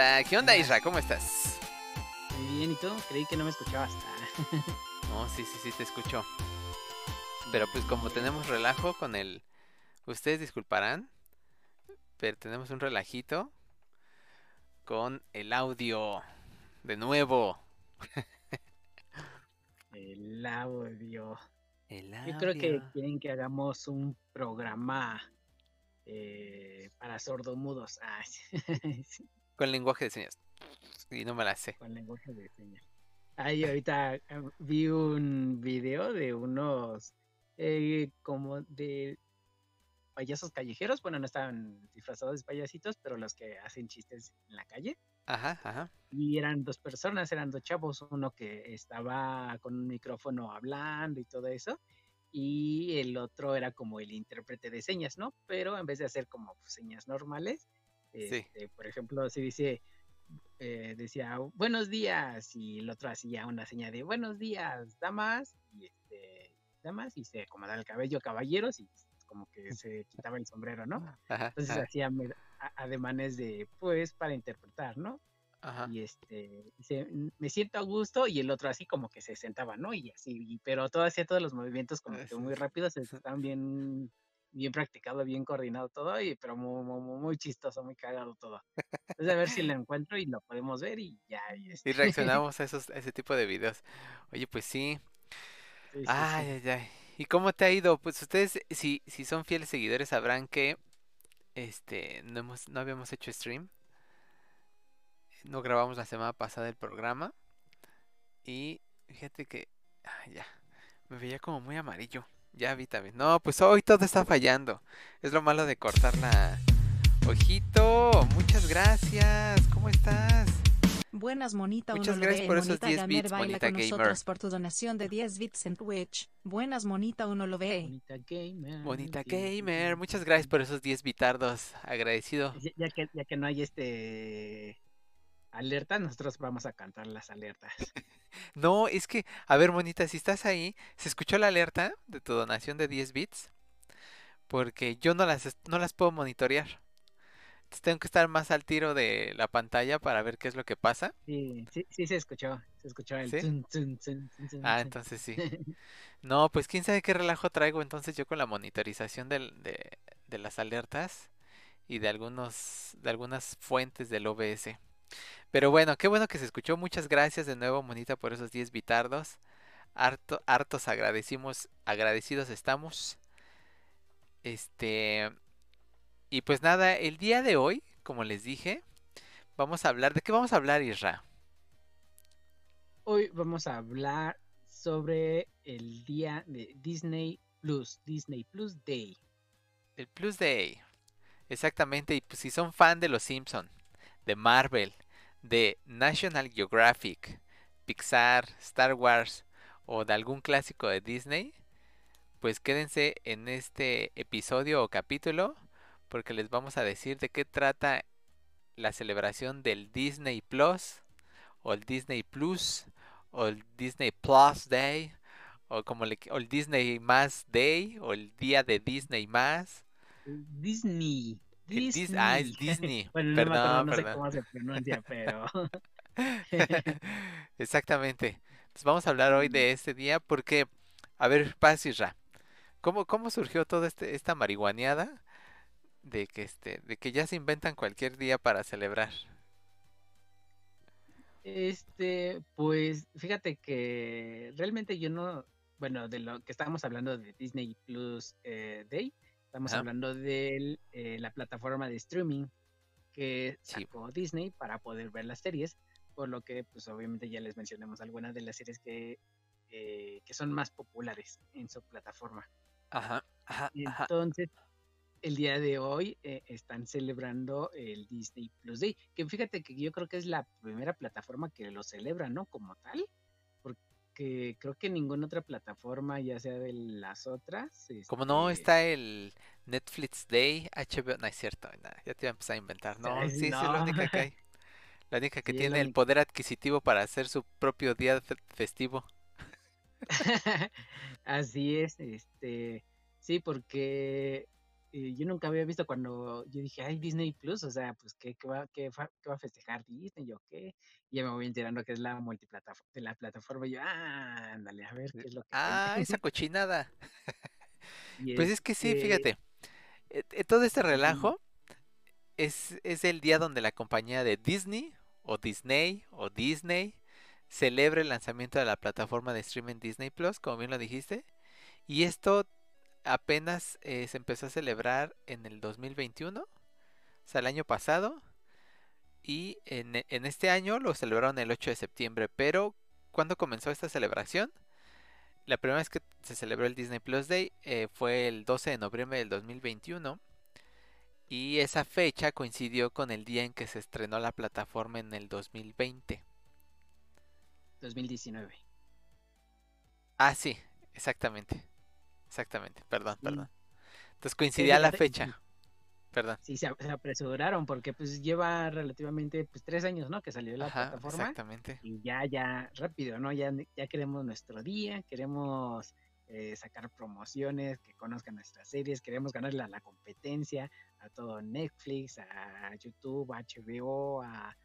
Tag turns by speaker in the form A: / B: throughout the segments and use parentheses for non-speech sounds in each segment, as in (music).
A: Ah, ¿Qué onda, Isra? ¿Cómo estás?
B: Muy bien, ¿y tú? Creí que no me escuchabas. (laughs)
A: no, sí, sí, sí, te escucho. Pero pues como tenemos relajo con el... Ustedes disculparán, pero tenemos un relajito con el audio. De nuevo. (laughs)
B: el audio.
A: El
B: audio. Yo creo que quieren que hagamos un programa eh, para sordomudos. Ah, (laughs)
A: Con lenguaje de señas. Y no me la sé.
B: Con lenguaje de señas. Ahí ahorita eh, vi un video de unos eh, como de payasos callejeros. Bueno, no estaban disfrazados de payasitos, pero los que hacen chistes en la calle.
A: Ajá, ajá.
B: Y eran dos personas, eran dos chavos, uno que estaba con un micrófono hablando y todo eso, y el otro era como el intérprete de señas, ¿no? Pero en vez de hacer como señas normales, este, por ejemplo, si dice, eh, decía buenos días y el otro hacía una seña de buenos días, damas, y este, damas, y se acomodaba el cabello, caballeros, y como que se quitaba el sombrero, ¿no? (laughs) Entonces hacía ademanes de, pues, para interpretar, ¿no? Y este, dice, me siento a gusto, y el otro así como que se sentaba, ¿no? Y así, pero todo hacía todos los movimientos como que muy (laughs) rápidos, estaban bien bien practicado, bien coordinado todo, y, pero muy, muy, chistoso, muy cagado todo. Entonces a ver si lo encuentro y lo podemos ver y ya. Y,
A: este. (laughs) reaccionamos a, esos, ese tipo de videos. Oye, pues sí. ay, ay, ay. ¿Y cómo te ha ido? Pues ustedes, si, si son fieles seguidores, sabrán que este no, hemos, no habíamos hecho stream. No grabamos la semana pasada el programa. Y fíjate que... ya. Me veía como muy amarillo. Ya vi también. No, pues hoy todo está fallando. Es lo malo de cortar la... Ojito, muchas gracias. ¿Cómo estás?
C: Buenas, Monita.
A: Muchas gracias por esos 10 bits,
C: baila con nosotros por tu donación de 10 bits en Twitch. Buenas, Monita, uno lo ve.
B: Bonita Gamer.
A: Bonita Gamer. Muchas gracias por esos 10 bitardos. Agradecido.
B: Ya, que, ya que no hay este alerta, nosotros vamos a cantar las alertas. (laughs)
A: no, es que, a ver, monita, si estás ahí, ¿se escuchó la alerta de tu donación de 10 bits? Porque yo no las, no las puedo monitorear. Entonces tengo que estar más al tiro de la pantalla para ver qué es lo que pasa.
B: Sí, sí, sí se escuchó. Se escuchó el
A: Ah, entonces sí. (laughs) No, pues quién sabe qué relajo traigo entonces yo con la monitorización de, de las alertas y de algunos de algunas fuentes del OBS. Pero bueno, qué bueno que se escuchó. Muchas gracias de nuevo, Monita, por esos 10 bitardos. Harto, hartos agradecimos, agradecidos estamos. Este. Y pues nada, el día de hoy, como les dije, vamos a hablar. ¿De qué vamos a hablar, Isra?
B: Hoy vamos a hablar sobre el día de Disney Plus, Disney Plus Day.
A: El Plus Day. Exactamente, y pues si son fan de los Simpson, de Marvel, de National Geographic, Pixar, Star Wars o de algún clásico de Disney, pues quédense en este episodio o capítulo porque les vamos a decir de qué trata la celebración del Disney Plus o el Disney Plus o el Disney Plus Day o como el Disney Más Day o el día de Disney más.
B: Disney.
A: Disney. ah, es Disney. (laughs)
B: bueno, perdón, no, sé cómo se pronuncia, pero. (laughs)
A: Exactamente. Entonces vamos a hablar hoy de este día porque, a ver, Paz ¿cómo, ¿cómo surgió toda este, esta marihuaneada de que, este, de que ya se inventan cualquier día para celebrar?
B: Este, pues fíjate que realmente yo no, bueno, de lo que estábamos hablando de Disney Plus eh, Day, Estamos hablando de eh, la plataforma de streaming que sacó Disney para poder ver las series, por lo que pues obviamente ya les mencionamos algunas de las series que, eh, que son más populares en su plataforma.
A: Ajá, ajá,
B: Entonces, el día de hoy eh, están celebrando el Disney Plus Day, que fíjate que yo creo que es la primera plataforma que lo celebra, ¿no? Como tal, que creo que ninguna otra plataforma, ya sea de las otras.
A: Como no este está el Netflix Day, HBO, no es cierto, ya te iba a empezar a inventar. (laughs) No, sí, sí, es la única que hay. (laughs) La única que tiene el poder adquisitivo para hacer su propio día festivo. (laughs)
B: Así es, este, sí, porque eh, yo nunca había visto cuando yo dije, ay, Disney Plus, o sea, pues, ¿qué, qué va, qué, va a festejar Disney? Yo, ¿qué? Y ya me voy enterando que es la multiplataforma, de la plataforma, y yo, ah, ándale, a ver qué es lo que
A: Ah, esa cochinada. Pues es que sí,
B: este,
A: fíjate. eh, eh, todo este relajo es, es el día donde la compañía de Disney o Disney o Disney celebra el lanzamiento de la plataforma de streaming Disney Plus, como bien lo dijiste. Y esto apenas eh, se empezó a celebrar en el 2021, o sea, el año pasado. Y en, e- en este año lo celebraron el 8 de septiembre. Pero, ¿cuándo comenzó esta celebración? La primera vez que se celebró el Disney Plus Day eh, fue el 12 de noviembre del 2021. Y esa fecha coincidió con el día en que se estrenó la plataforma en el 2020.
B: 2019.
A: Ah, sí, exactamente. Exactamente, perdón, perdón. Entonces
B: Sí,
A: coincidía la fecha. Perdón.
B: Sí, se, ap- se apresuraron porque pues lleva relativamente pues tres años, ¿no? Que salió la
A: Ajá,
B: plataforma
A: exactamente.
B: y ya, ya, rápido, ¿no? Ya, ya queremos nuestro día, queremos eh, sacar promociones, que conozcan nuestras series, queremos ganarle a la competencia, a todo Netflix, a YouTube, a HBO, a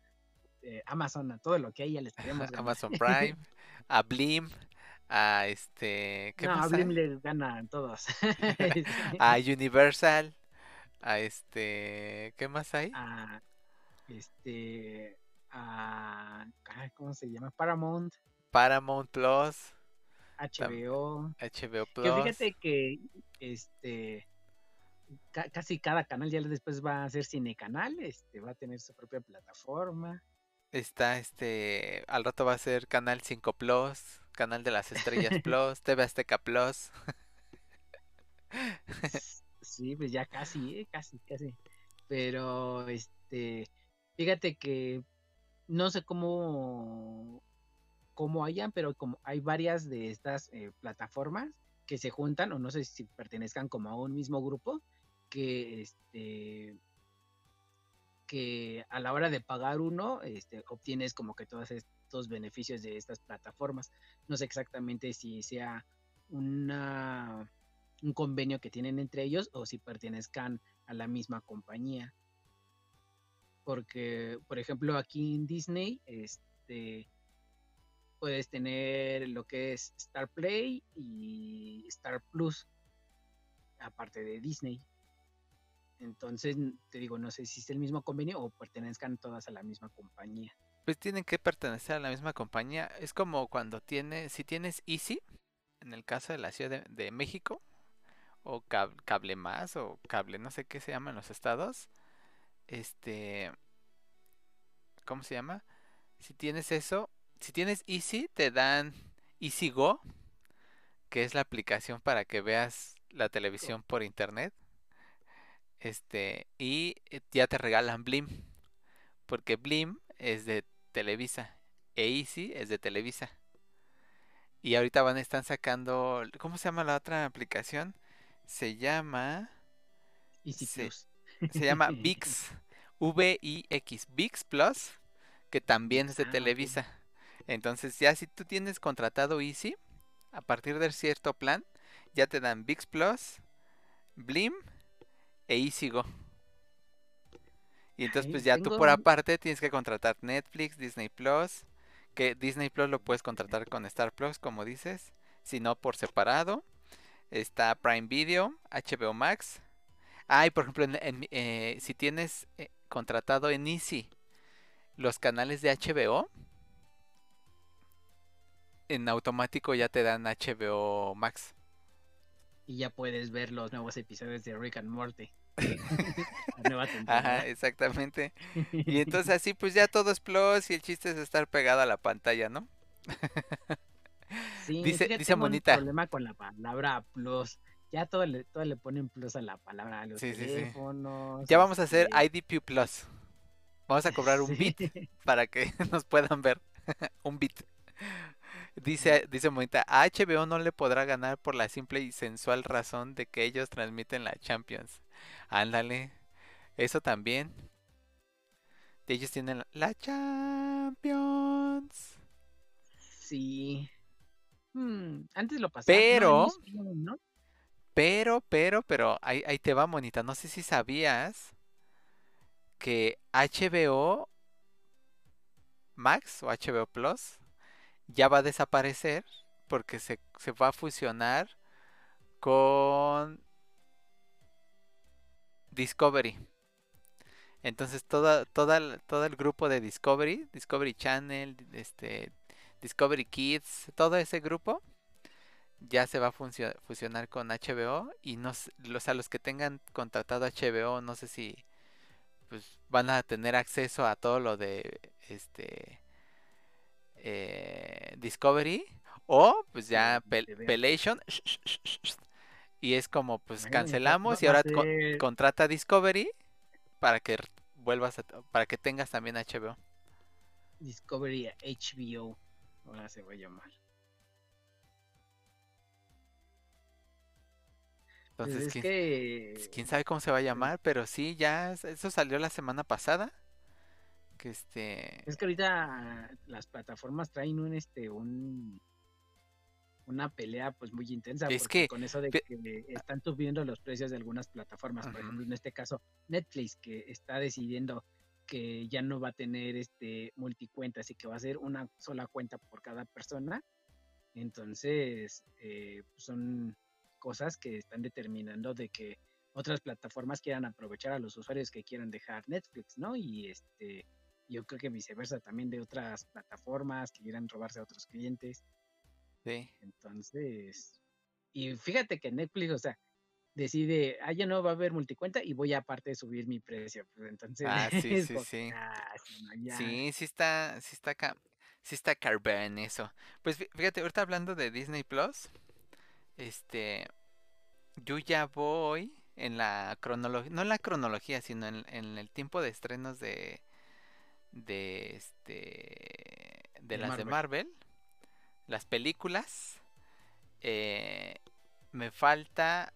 B: eh, Amazon, a todo lo que hay, ya les queremos ganar.
A: Amazon Prime, (laughs) a Blim, a este, ¿qué
B: no, a
A: más
B: Blim les ganan todos. Sí.
A: A Universal, a este, ¿qué más hay?
B: a este a ay, ¿cómo se llama? Paramount,
A: Paramount Plus,
B: HBO.
A: HBO
B: Que
A: Plus.
B: fíjate que este ca- casi cada canal ya después va a ser cine canal, este va a tener su propia plataforma.
A: Está este, al rato va a ser Canal 5 Plus, Canal de las Estrellas (laughs) Plus, TV Azteca Plus. (laughs)
B: Sí, pues ya casi, eh, casi, casi. Pero este fíjate que no sé cómo cómo hayan, pero como hay varias de estas eh, plataformas que se juntan, o no sé si pertenezcan como a un mismo grupo, que este que a la hora de pagar uno, este, obtienes como que todos estos beneficios de estas plataformas. No sé exactamente si sea una un convenio que tienen entre ellos o si pertenezcan a la misma compañía. Porque, por ejemplo, aquí en Disney, este puedes tener lo que es Star Play y Star Plus, aparte de Disney. Entonces, te digo, no sé si es el mismo convenio o pertenezcan todas a la misma compañía.
A: Pues tienen que pertenecer a la misma compañía. Es como cuando tienes, si tienes Easy, en el caso de la Ciudad de, de México, o cab- Cable Más, o Cable, no sé qué se llama en los estados. Este, ¿cómo se llama? Si tienes eso, si tienes Easy, te dan Easy Go, que es la aplicación para que veas la televisión por internet. Este, y eh, ya te regalan Blim, porque Blim es de Televisa e Easy es de Televisa. Y ahorita van, están sacando, ¿cómo se llama la otra aplicación? Se llama,
B: Easy
A: Sí.
B: Plus.
A: se llama (laughs) VIX, V-I-X, VIX Plus, que también es de
B: Ah.
A: Televisa. Entonces ya si tú tienes contratado Easy, a partir de cierto plan, ya te dan VIX Plus, Blim e Easy Go. Y entonces
B: Ay,
A: pues ya tú por aparte tienes que contratar Netflix, Disney Plus, que Disney Plus lo puedes contratar con Star Plus, como dices, si no por separado. Está Prime Video, HBO Max. Ah, y por ejemplo, en- eh, si tienes eh, contratado en Easy los canales de HBO, en automático ya te dan HBO Max.
B: Y ya puedes ver los nuevos episodios de Rick and Morty. (laughs) La nueva temporada.
A: Ajá, exactamente. Y entonces (laughs) así pues ya todo es Plus y el chiste es estar pegado a la pantalla, ¿no?
B: Sí,
A: dice- dice
B: tengo un
A: Monita.
B: problema con la palabra plus. Ya todo le, todo le ponen plus a la palabra, a los
A: Sí, sí, sí.
B: teléfonos.
A: Ya vamos a hacer
B: este,
A: IDP Plus. Vamos a cobrar un (laughs)
B: sí.
A: bit para que nos puedan ver. un bit. Dice, dice Monita, a HBO no le podrá ganar por la simple y sensual razón de que ellos transmiten la Champions. Ándale, eso también. Ellos tienen la- la Champions.
B: Sí. Hmm, antes lo pasaban. no, en
A: Pero-
B: ESPN, ¿no?
A: Pero, pero, pero, ahí, ahí te va, monita. No sé si sabías que HBO Max o HBO Plus ya va a desaparecer porque se, se va a fusionar con Discovery. Entonces toda, toda, todo el grupo de Discovery, Discovery Channel, este, Discovery Kids, todo ese grupo ya se va a fusionar con HBO y no, o sea, los que tengan contratado HBO, no sé si pues van a tener acceso a todo lo de este eh, Discovery o pues ya Pel-. Pelation y es como pues cancelamos y ahora contrata Discovery para que vuelvas a, para que tengas también HBO.
B: Discovery HBO. Ahora se va a llamar. Pues
A: Entonces,
B: es
A: quién,
B: que
A: quién sabe cómo se va a llamar, pero sí, ya es- eso salió la semana pasada. Que este
B: es que ahorita las plataformas traen un este un una pelea pues muy intensa
A: Es
B: porque
A: que
B: con eso de
A: pe-
B: que están subiendo los precios de algunas plataformas, por ejemplo, en este caso Netflix que está decidiendo que ya no va a tener este multicuentas y que va a ser una sola cuenta por cada persona. Entonces, eh, son cosas que están determinando de que otras plataformas quieran aprovechar a los usuarios que quieran dejar Netflix, ¿no? Y este, yo creo que viceversa también de otras plataformas que quieran robarse a otros clientes.
A: sí,
B: Entonces, y fíjate que Netflix, o sea, decide, ah, ya no va a haber multicuenta y voy aparte subir mi precio. Pues entonces,
A: Ah, (laughs) sí, sí,
B: como,
A: sí.
B: ah, sí.
A: Sí, está, sí está acá, sí está carbón eso. Pues fí- fíjate, ahorita hablando de Disney Plus, este, yo ya voy en la cronología, no en la cronología, sino en, en el tiempo de estrenos de, de este, de las de
B: Marvel.
A: Las películas, eh, me falta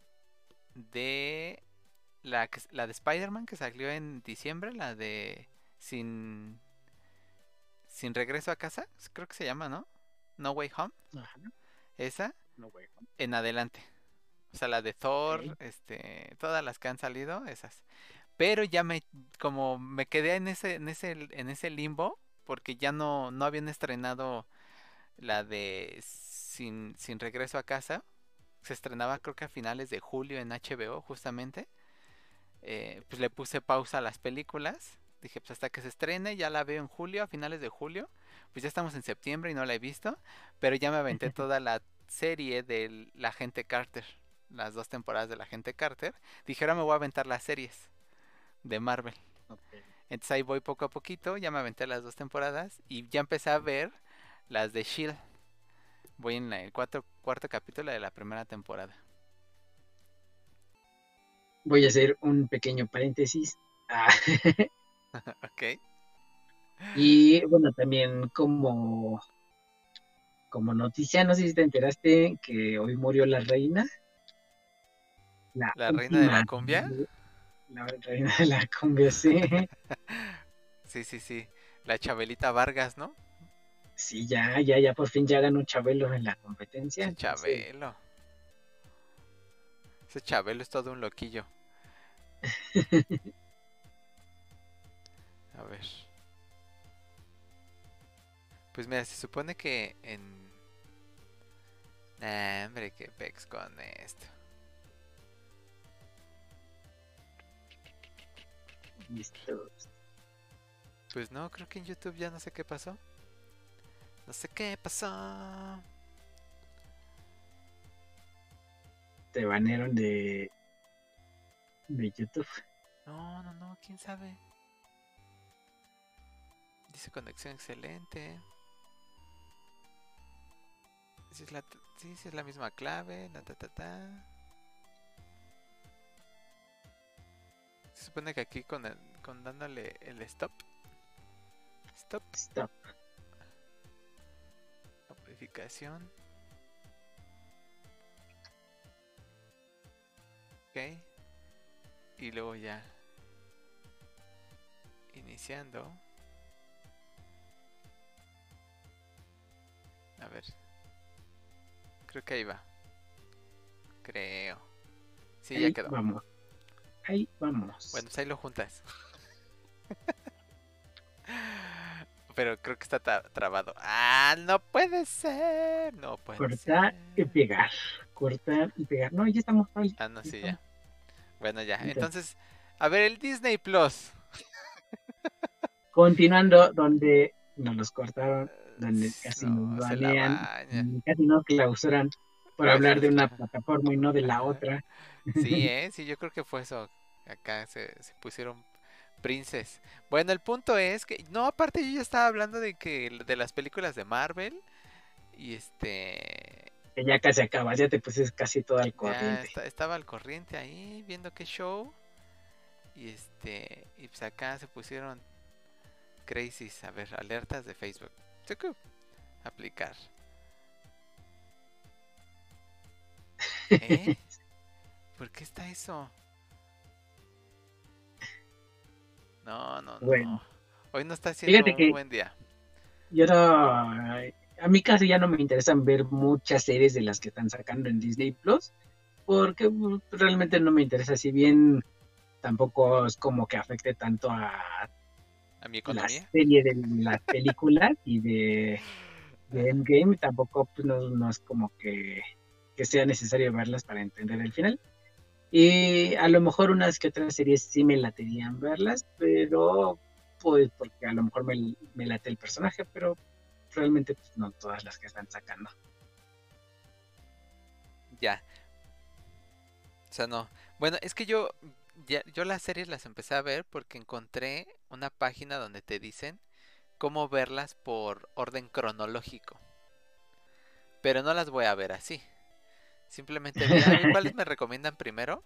A: de la, la de Spider-Man que salió en diciembre, la de Sin Sin regreso a casa, creo que se llama, ¿no? No Way Home,
B: Ajá,
A: esa
B: no,
A: en adelante. O sea, la de Thor, este, todas las que han salido, esas. Pero ya me, como me quedé en ese, en ese, en ese limbo, porque ya no, no habían estrenado la de Sin, Sin regreso a casa. Se estrenaba creo que a finales de julio en HBO, justamente. Eh, pues le puse pausa a las películas. Dije, pues hasta que se estrene, ya la veo en julio, a finales de julio. Pues ya estamos en septiembre y no la he visto. Pero ya me aventé toda la serie de la gente Carter. Las dos temporadas de la gente Carter. Dije, ahora me voy a aventar las series de Marvel. Entonces ahí voy poco a poquito. Ya me aventé las dos temporadas. Y ya empecé a ver las de Shield. Voy en el cuarto, cuarto capítulo de la primera temporada.
B: Voy a hacer un pequeño paréntesis. Ah, (laughs) (laughs)
A: ok.
B: y bueno, también como, como noticia, no sé si te enteraste que hoy murió la reina. La,
A: ¿La reina de la cumbia?
B: La reina de la cumbia, sí.
A: Sí, sí, sí. La Chabelita Vargas, ¿no?
B: Sí, ya, ya, ya por fin ya ganó Chabelo en la competencia.
A: Ese Chabelo. Ese Chabelo es todo un loquillo. (laughs) A ver. Pues mira, se supone que en... Nah, hombre, qué pex con esto.
B: Listo.
A: Pues no, creo que en YouTube ya no sé qué pasó. No sé qué pasó.
B: Te banearon de, de YouTube.
A: No, no, no, quién sabe. Dice conexión excelente. Si es la, sí, sí es la misma clave, la ta ta ta. Se supone que aquí con, el- con dándole el stop. Stop,
B: Stop.
A: la modificación. Ok. Y luego ya. Iniciando. A ver. Creo que ahí va. Creo. Sí, ya quedó.
B: Vamos. Ahí vamos.
A: Bueno, pues ahí lo juntas. (laughs) Pero creo que está trabado. Ah, no puede ser. No puede
B: Cortar y pegar. Cortar y pegar. No, ya estamos ahí.
A: Ah, no, sí, ya. Bueno, ya.
B: Entonces-
A: a ver, el Disney Plus. (laughs)
B: Continuando donde nos los cortaron, donde casi
A: No,
B: nos banean, casi nos clausuran por hablar de una (laughs) plataforma y no de la otra.
A: Sí, ¿eh? Sí, yo creo que fue eso. Acá se, se pusieron princes. Bueno, el punto es que... No, aparte yo ya estaba hablando de que de las películas de Marvel. Y este...
B: Que ya casi acabas, ya te pusiste casi todo al corriente.
A: esta- estaba al corriente ahí viendo qué show. Y este. Y pues acá se pusieron crazies. A ver, alertas de Facebook. Aplicar. (laughs) ¿Eh? ¿Por qué está eso? No, no, no.
B: Bueno.
A: Hoy no está siendo
B: Fíjate
A: un buen día.
B: Yo no, a mí casi ya no me interesan ver muchas series de las que están sacando en Disney Plus, porque pues, realmente no me interesa, si bien tampoco es como que afecte tanto a
A: A mi
B: la
A: economía.
B: serie de las películas y de, de Endgame, tampoco pues, no, no es como que, que sea necesario verlas para entender el final. Y a lo mejor unas que otras series sí me laterían verlas, pero pues porque a lo mejor me, me late el personaje, pero realmente pues, no todas las que están sacando.
A: Ya. O sea, no. Bueno, es que yo, ya, yo las series las empecé a ver porque encontré una página donde te dicen cómo verlas por orden cronológico. Pero no las voy a ver así. Simplemente vi, "A ver, (laughs) cuáles me recomiendan primero.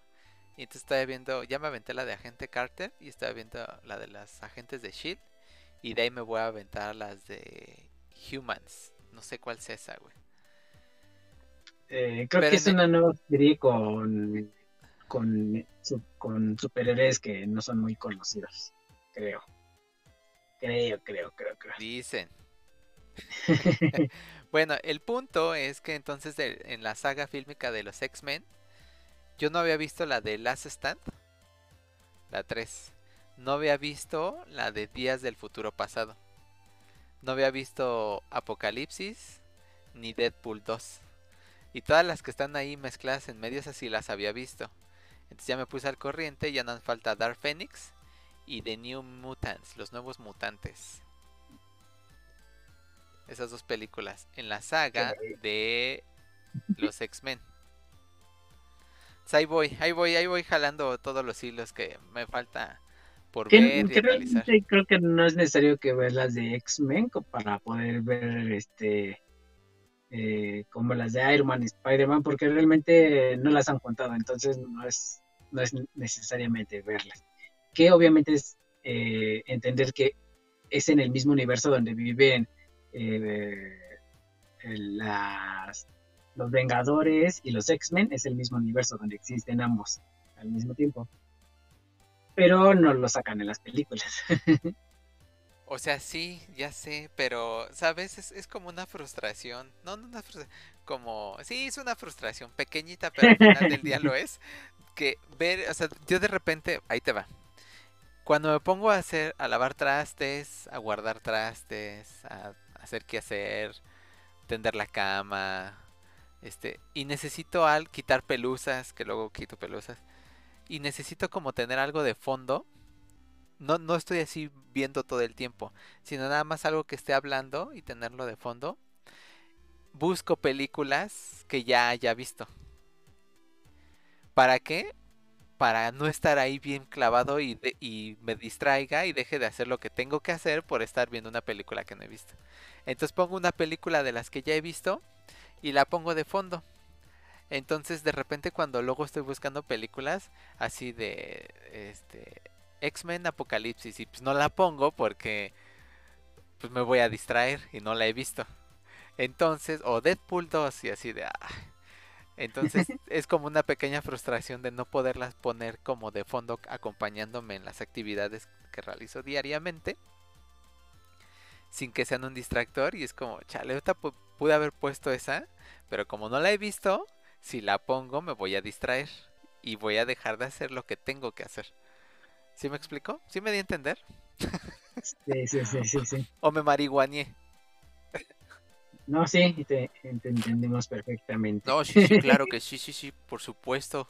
A: Y entonces estaba viendo, ya me aventé la de Agente Carter y estaba viendo la de las agentes de Shield. Y de ahí me voy a aventar las de Humans. No sé cuál es esa, güey.
B: Eh, creo
A: Pero
B: que es una nueva serie con, con, con superhéroes que no son muy conocidos, creo. Creo, creo, creo, creo.
A: Dicen. (laughs) (laughs) Bueno, el punto es que entonces en la saga fílmica de los X-Men, yo no había visto la de Last Stand, la 3. No había visto la de Días del Futuro Pasado. No había visto Apocalipsis ni Deadpool 2. Y todas las que están ahí mezcladas en medios así las había visto. Entonces ya me puse al corriente y ya no falta Dark Phoenix y The New Mutants, los nuevos mutantes. Esas dos películas en la saga de los X-Men. Entonces, ahí voy, ahí voy, ahí voy jalando todos los hilos que me falta por ver y analizar.
B: creo que no es necesario que veas las de X-Men para poder ver este eh, como las de Iron Man y Spider-Man, porque realmente no las han contado, entonces no es, no es necesariamente verlas. Que obviamente es eh, entender que es en el mismo universo donde viven eh, las, los Vengadores y los X-Men, es el mismo universo donde existen ambos al mismo tiempo pero no lo sacan en las películas. (laughs)
A: O sea, sí, ya sé, pero, ¿sabes? Es, es como una frustración. No, no una frustración. Como, sí, es una frustración pequeñita, pero al final del día lo (laughs) es. Que ver, o sea, yo de repente, ahí te va. Cuando me pongo a hacer, a lavar trastes, a guardar trastes, a hacer qué hacer, tender la cama, este, y necesito al quitar pelusas, que luego quito pelusas, y necesito como tener algo de fondo no, no estoy así viendo todo el tiempo, sino nada más algo que esté hablando y tenerlo de fondo. Busco películas que ya haya visto. ¿Para qué? Para no estar ahí bien clavado y, de- y me distraiga y deje de hacer lo que tengo que hacer por estar viendo una película que no he visto. Entonces pongo una película de las que ya he visto y la pongo de fondo. Entonces de repente cuando luego estoy buscando películas así de este X-Men Apocalipsis y pues no la pongo porque pues me voy a distraer y no la he visto. Entonces, o Deadpool 2 y así de... ah. Entonces (laughs) es como una pequeña frustración de no poderlas poner como de fondo acompañándome en las actividades que realizo diariamente sin que sean un distractor y es como, chale, ahorita pude haber puesto esa, pero como no la he visto, si la pongo me voy a distraer y voy a dejar de hacer lo que tengo que hacer. ¿Sí me explicó? ¿Sí me di a entender?
B: Sí, sí, sí, sí, sí. (laughs)
A: ¿O me marihuaneé?
B: No, sí, te, te entendemos perfectamente.
A: No, sí, sí, claro que (laughs) sí, sí, sí, por supuesto.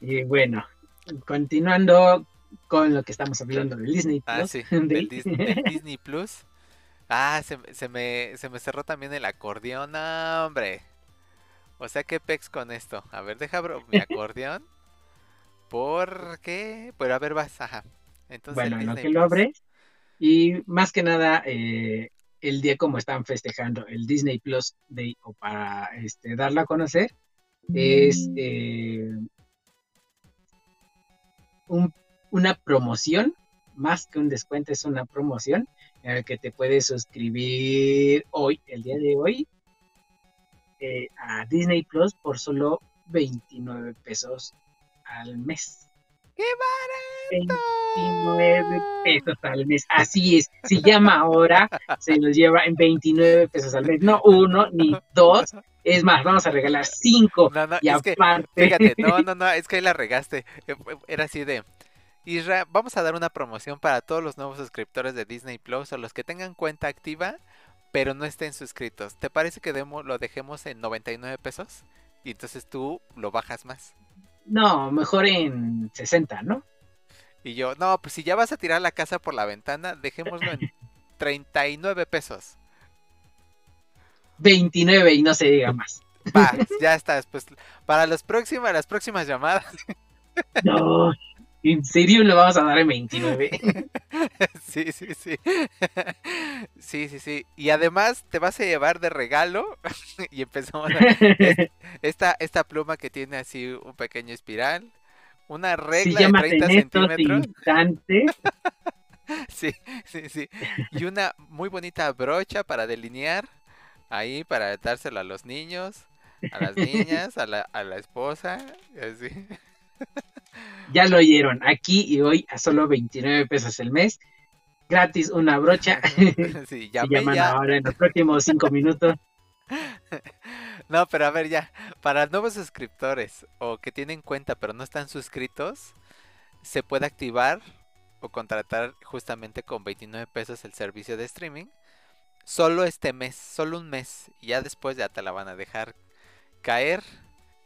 B: Y bueno, continuando con lo que estamos hablando del Disney Plus.
A: Ah, sí, (laughs)
B: del-
A: del Dis- del Disney Plus. Ah, se, me- se me, se me cerró también el acordeón, no, hombre. O sea, ¿qué pex con esto? A ver, deja abro mi (laughs) acordeón. ¿Por qué? Pero a ver, vas, ajá. Entonces,
B: bueno, en lo que lo abres. Y más que nada, eh, el día como están festejando el Disney Plus Day o para este, darlo a conocer, es eh, un- una promoción, más que un descuento, es una promoción en la que te puedes suscribir hoy, el día de hoy, eh, a Disney Plus por solo 29 pesos al mes.
A: ¡Qué
B: 29 pesos al mes. Así es. Si llama ahora, se los lleva en 29 pesos al mes. No uno ni dos. Es más, vamos a regalar cinco.
A: No, no,
B: Y
A: es que,
B: aparte,
A: fíjate, no, no, no, es que ahí la regaste. Eh, Era así de, Isra, vamos a dar una promoción para todos los nuevos suscriptores de Disney Plus o los que tengan cuenta activa, pero no estén suscritos. ¿Te parece que demo- lo dejemos en 99 pesos? Y entonces tú lo bajas más.
B: no, mejor en 60, ¿no?
A: Y yo, no, pues si ya vas a tirar la casa por la ventana, dejémoslo en (laughs) 39 pesos.
B: 29 y no se diga más.
A: Va, (laughs) ya estás. Pues para los próximos, las próximas llamadas,
B: No, en serio lo vamos a dar en 29. (laughs)
A: Sí, sí, sí. (laughs) Sí, sí, sí. Y además te vas a llevar de regalo (laughs) y empezamos a... esta, esta pluma que tiene así un pequeño espiral, una regla de
B: llamas
A: 30
B: en estos
A: centímetros. Sí, sí, sí. Y una muy bonita brocha para delinear ahí para dárselo a los niños, a las niñas, a la, a la esposa, así.
B: Ya lo oyeron. Aquí y hoy a solo 29 pesos el mes. Gratis una brocha. (laughs)
A: Sí, llamé (laughs)
B: llaman
A: ya.
B: ahora en los próximos 5 minutos. (laughs)
A: No, pero a ver ya, para nuevos suscriptores o que tienen cuenta pero no están suscritos, se puede activar o contratar justamente con 29 pesos el servicio de streaming. Solo este mes, solo un mes. Y ya después ya te la van a dejar caer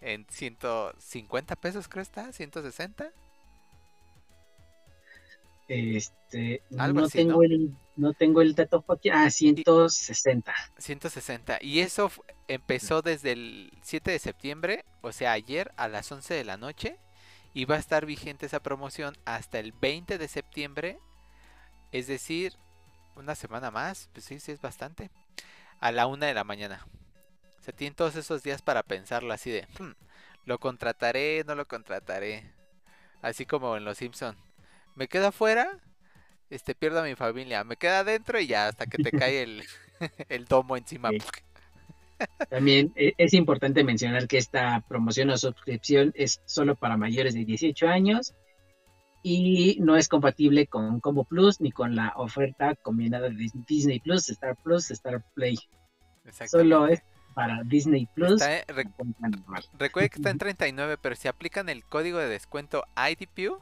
A: en 150 pesos, creo está, 160.
B: Este,
A: Algo
B: no
A: así,
B: tengo
A: ¿no?
B: el no tengo el dato aquí. Ah, 160.
A: 160. Y eso empezó desde el 7 de septiembre, o sea, ayer a las 11 de la noche. Y va a estar vigente esa promoción hasta el 20 de septiembre. Es decir, una semana más. Pues sí, sí es bastante. A la 1 de la mañana. O sea, tienen todos esos días para pensarlo así de, "Hmm, ¿lo contrataré? ¿No lo contrataré? Así como en Los Simpson. ¿Me quedo afuera? Este, pierdo a mi familia. Me queda adentro y ya hasta que te cae (laughs) el, (laughs) el domo encima.
B: Sí. (laughs) También e- es importante mencionar que esta promoción o suscripción es solo para mayores de 18 años y no es compatible con Combo Plus ni con la oferta combinada de Dis- Disney Plus, Star Plus, Star Play. Solo es para Disney Plus.
A: Está, eh, recuerde que está en 39, pero si aplican el código de descuento IDPU,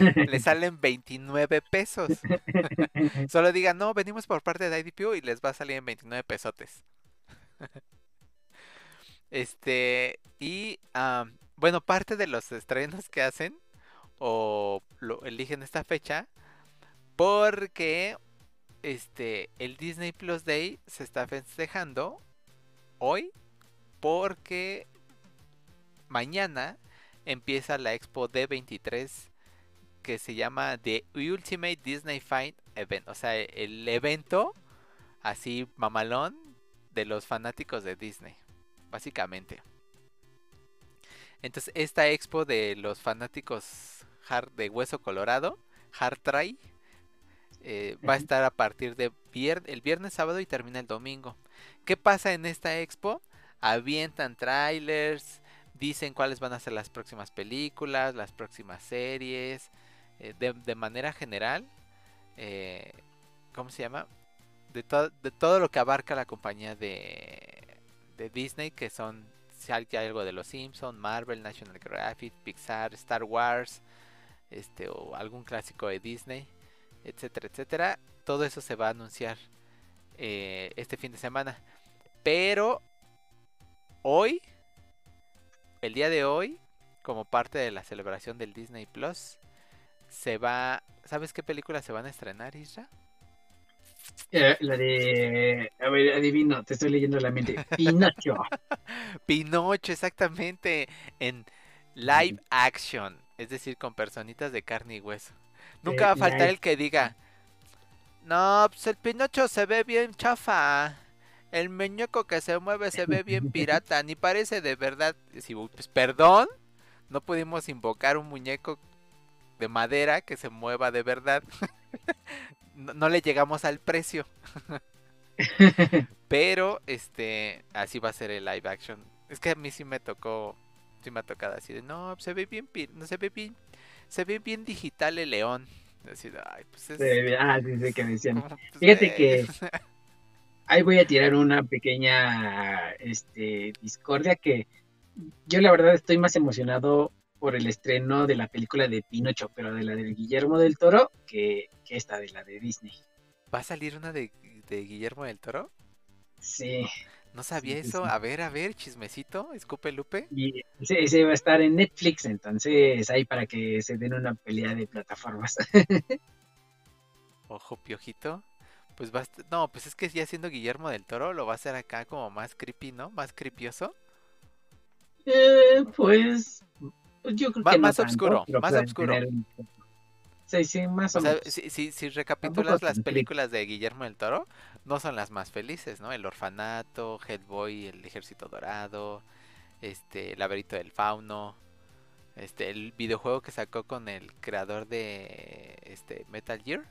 A: (laughs) le salen 29 pesos. (laughs) Solo digan, no, venimos por parte de IDPU y les va a salir en 29 pesotes. (laughs) Este, y bueno, parte de los estrenos que hacen o lo eligen esta fecha porque este el Disney Plus Day se está festejando hoy porque mañana empieza la Expo D23 que se llama The Ultimate Disney Fight Event, o sea, el evento así mamalón de los fanáticos de Disney, básicamente. Entonces, esta expo de los fanáticos de hueso colorado, Hard Try, eh, va a estar a partir de vier- el viernes, sábado y termina el domingo. ¿Qué pasa en esta expo? Avientan trailers, dicen cuáles van a ser las próximas películas, las próximas series, eh, de, de manera general, eh, ¿cómo se llama? De, to- de todo lo que abarca la compañía de, de Disney, que son si hay algo de los Simpsons, Marvel, National Geographic, Pixar, Star Wars, este o algún clásico de Disney, etcétera, etcétera. Todo eso se va a anunciar eh, este fin de semana. Pero hoy, el día de hoy, como parte de la celebración del Disney Plus, se va. ¿Sabes qué películas se van a estrenar, Isra?
B: Eh, la de. A ver, adivino, te estoy leyendo la mente. (laughs) Pinocho.
A: Pinocho, exactamente. En live action. Es decir, con personitas de carne y hueso. Nunca va a faltar el que diga. No, pues el Pinocho se ve bien chafa. El muñeco que se mueve se ve bien (laughs) pirata. Ni parece de verdad. Si, pues perdón. No pudimos invocar un muñeco de madera que se mueva de verdad. (laughs) no, le llegamos al precio. (laughs) Pero, este, así va a ser el live action. Es que a mí sí me tocó, sí me ha tocado así de, no, se ve bien, no se ve bien, se ve bien digital el león. Ay, pues es...
B: Ah, sí, sí, que decían. Pues, Fíjate que (laughs) ahí voy a tirar una pequeña, este, discordia que yo la verdad estoy más emocionado por el estreno de la película de Pinocho, pero de la de Guillermo del Toro, que, esta de la de Disney.
A: ¿Va a salir una de, Guillermo del Toro?
B: Sí.
A: No sabía eso. A ver, a ver, chismecito, escupe Lupe.
B: Y ese, va a estar en Netflix, entonces ahí para que se den una pelea de plataformas. (laughs)
A: Ojo, piojito. Pues va No, pues es que ya siendo Guillermo del Toro, lo va a hacer acá como más creepy, ¿no? Más creepioso.
B: Eh, pues pues yo creo que
A: más oscuro, más oscuro.
B: Sí, sí, más o,
A: menos. si, recapitulas las películas de Guillermo del Toro, no son las más felices, ¿no? El orfanato, Hellboy, el ejército dorado, este, el laberinto del fauno, este, el videojuego que sacó con el creador de este Metal Gear.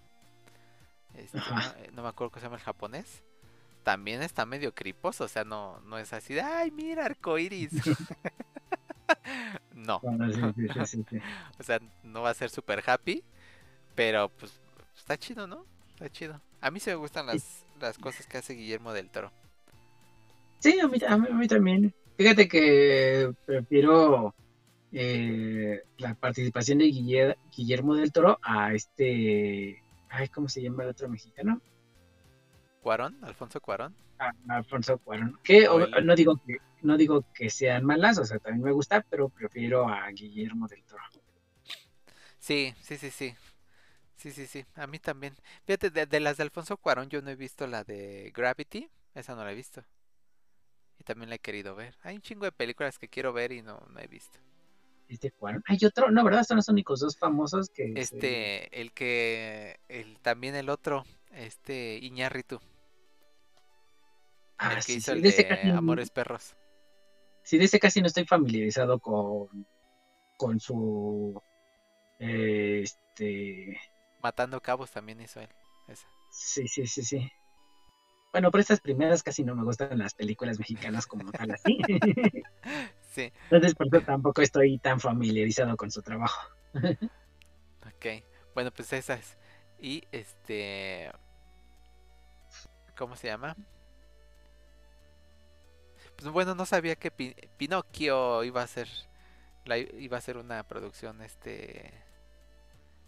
A: Este, no, me acuerdo cómo se llama el japonés. También está medio criposo, o sea, no, no es así de, ay, mira, arcoiris. (laughs) (laughs) no. (laughs) o sea, no va a ser super happy, pero pues está chido, ¿no? Está chido. A mí se me gustan las, las cosas que hace Guillermo del Toro.
B: Sí, a mí, a mí, también. Fíjate que prefiero eh, la participación de Guillermo del Toro a este. Ay, ¿cómo se llama el otro mexicano?
A: Cuarón, Alfonso Cuarón.
B: Alfonso Cuarón. Que no digo que no digo que sean malas, o sea, también me gusta, pero prefiero a Guillermo del Toro.
A: Sí, sí, sí, sí. Sí, sí, sí. A mí también. Fíjate, de, las de Alfonso Cuarón yo no he visto la de Gravity. Esa no la he visto. Y también la he querido ver. Hay un chingo de películas que quiero ver y no, no he visto.
B: ¿Este Cuarón? Hay otro, no, ¿verdad? Son los únicos dos famosos que...
A: Este, el que, el, también el otro, este Iñárritu. Ah, el que hizo el de Amores Perros.
B: Sí, de ese casi no estoy familiarizado con, con su... este...
A: Matando cabos también hizo él.
B: Sí, sí, sí, sí. Bueno, por estas primeras casi no me gustan las películas mexicanas como tal así. (laughs)
A: sí.
B: Entonces por eso tampoco estoy tan familiarizado con su trabajo.
A: ok. Bueno, pues esas. Y este... ¿Cómo se llama? Pues bueno, no sabía que Pinocchio iba a ser iba a ser una producción este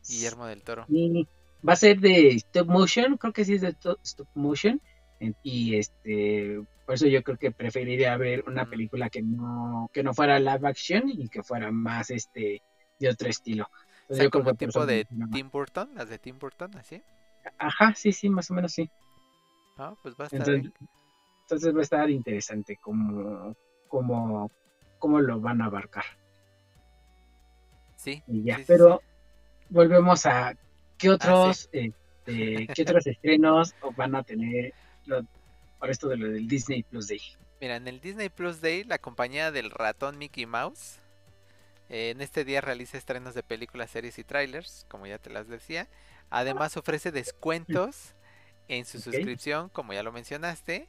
A: Guillermo del Toro.
B: va a ser de stop motion, creo que sí es de stop motion y este por eso yo creo que preferiría ver una película que no que no fuera live action y que fuera más este de otro estilo.
A: como tipo de Tim Burton, las de Tim Burton, así.
B: Ajá, sí, sí, más o menos sí.
A: Ah, pues va a estar
B: entonces va a estar interesante cómo, cómo, lo van a abarcar.
A: Sí.
B: Y ya, pero volvemos a qué ah, otros, este, qué otros estrenos van a tener por esto de lo del Disney Plus Day.
A: Mira, en el Disney Plus Day, la compañía del ratón Mickey Mouse eh, en este día realiza estrenos de películas, series y trailers, como ya te las decía. Además ofrece descuentos en su suscripción, como ya lo mencionaste,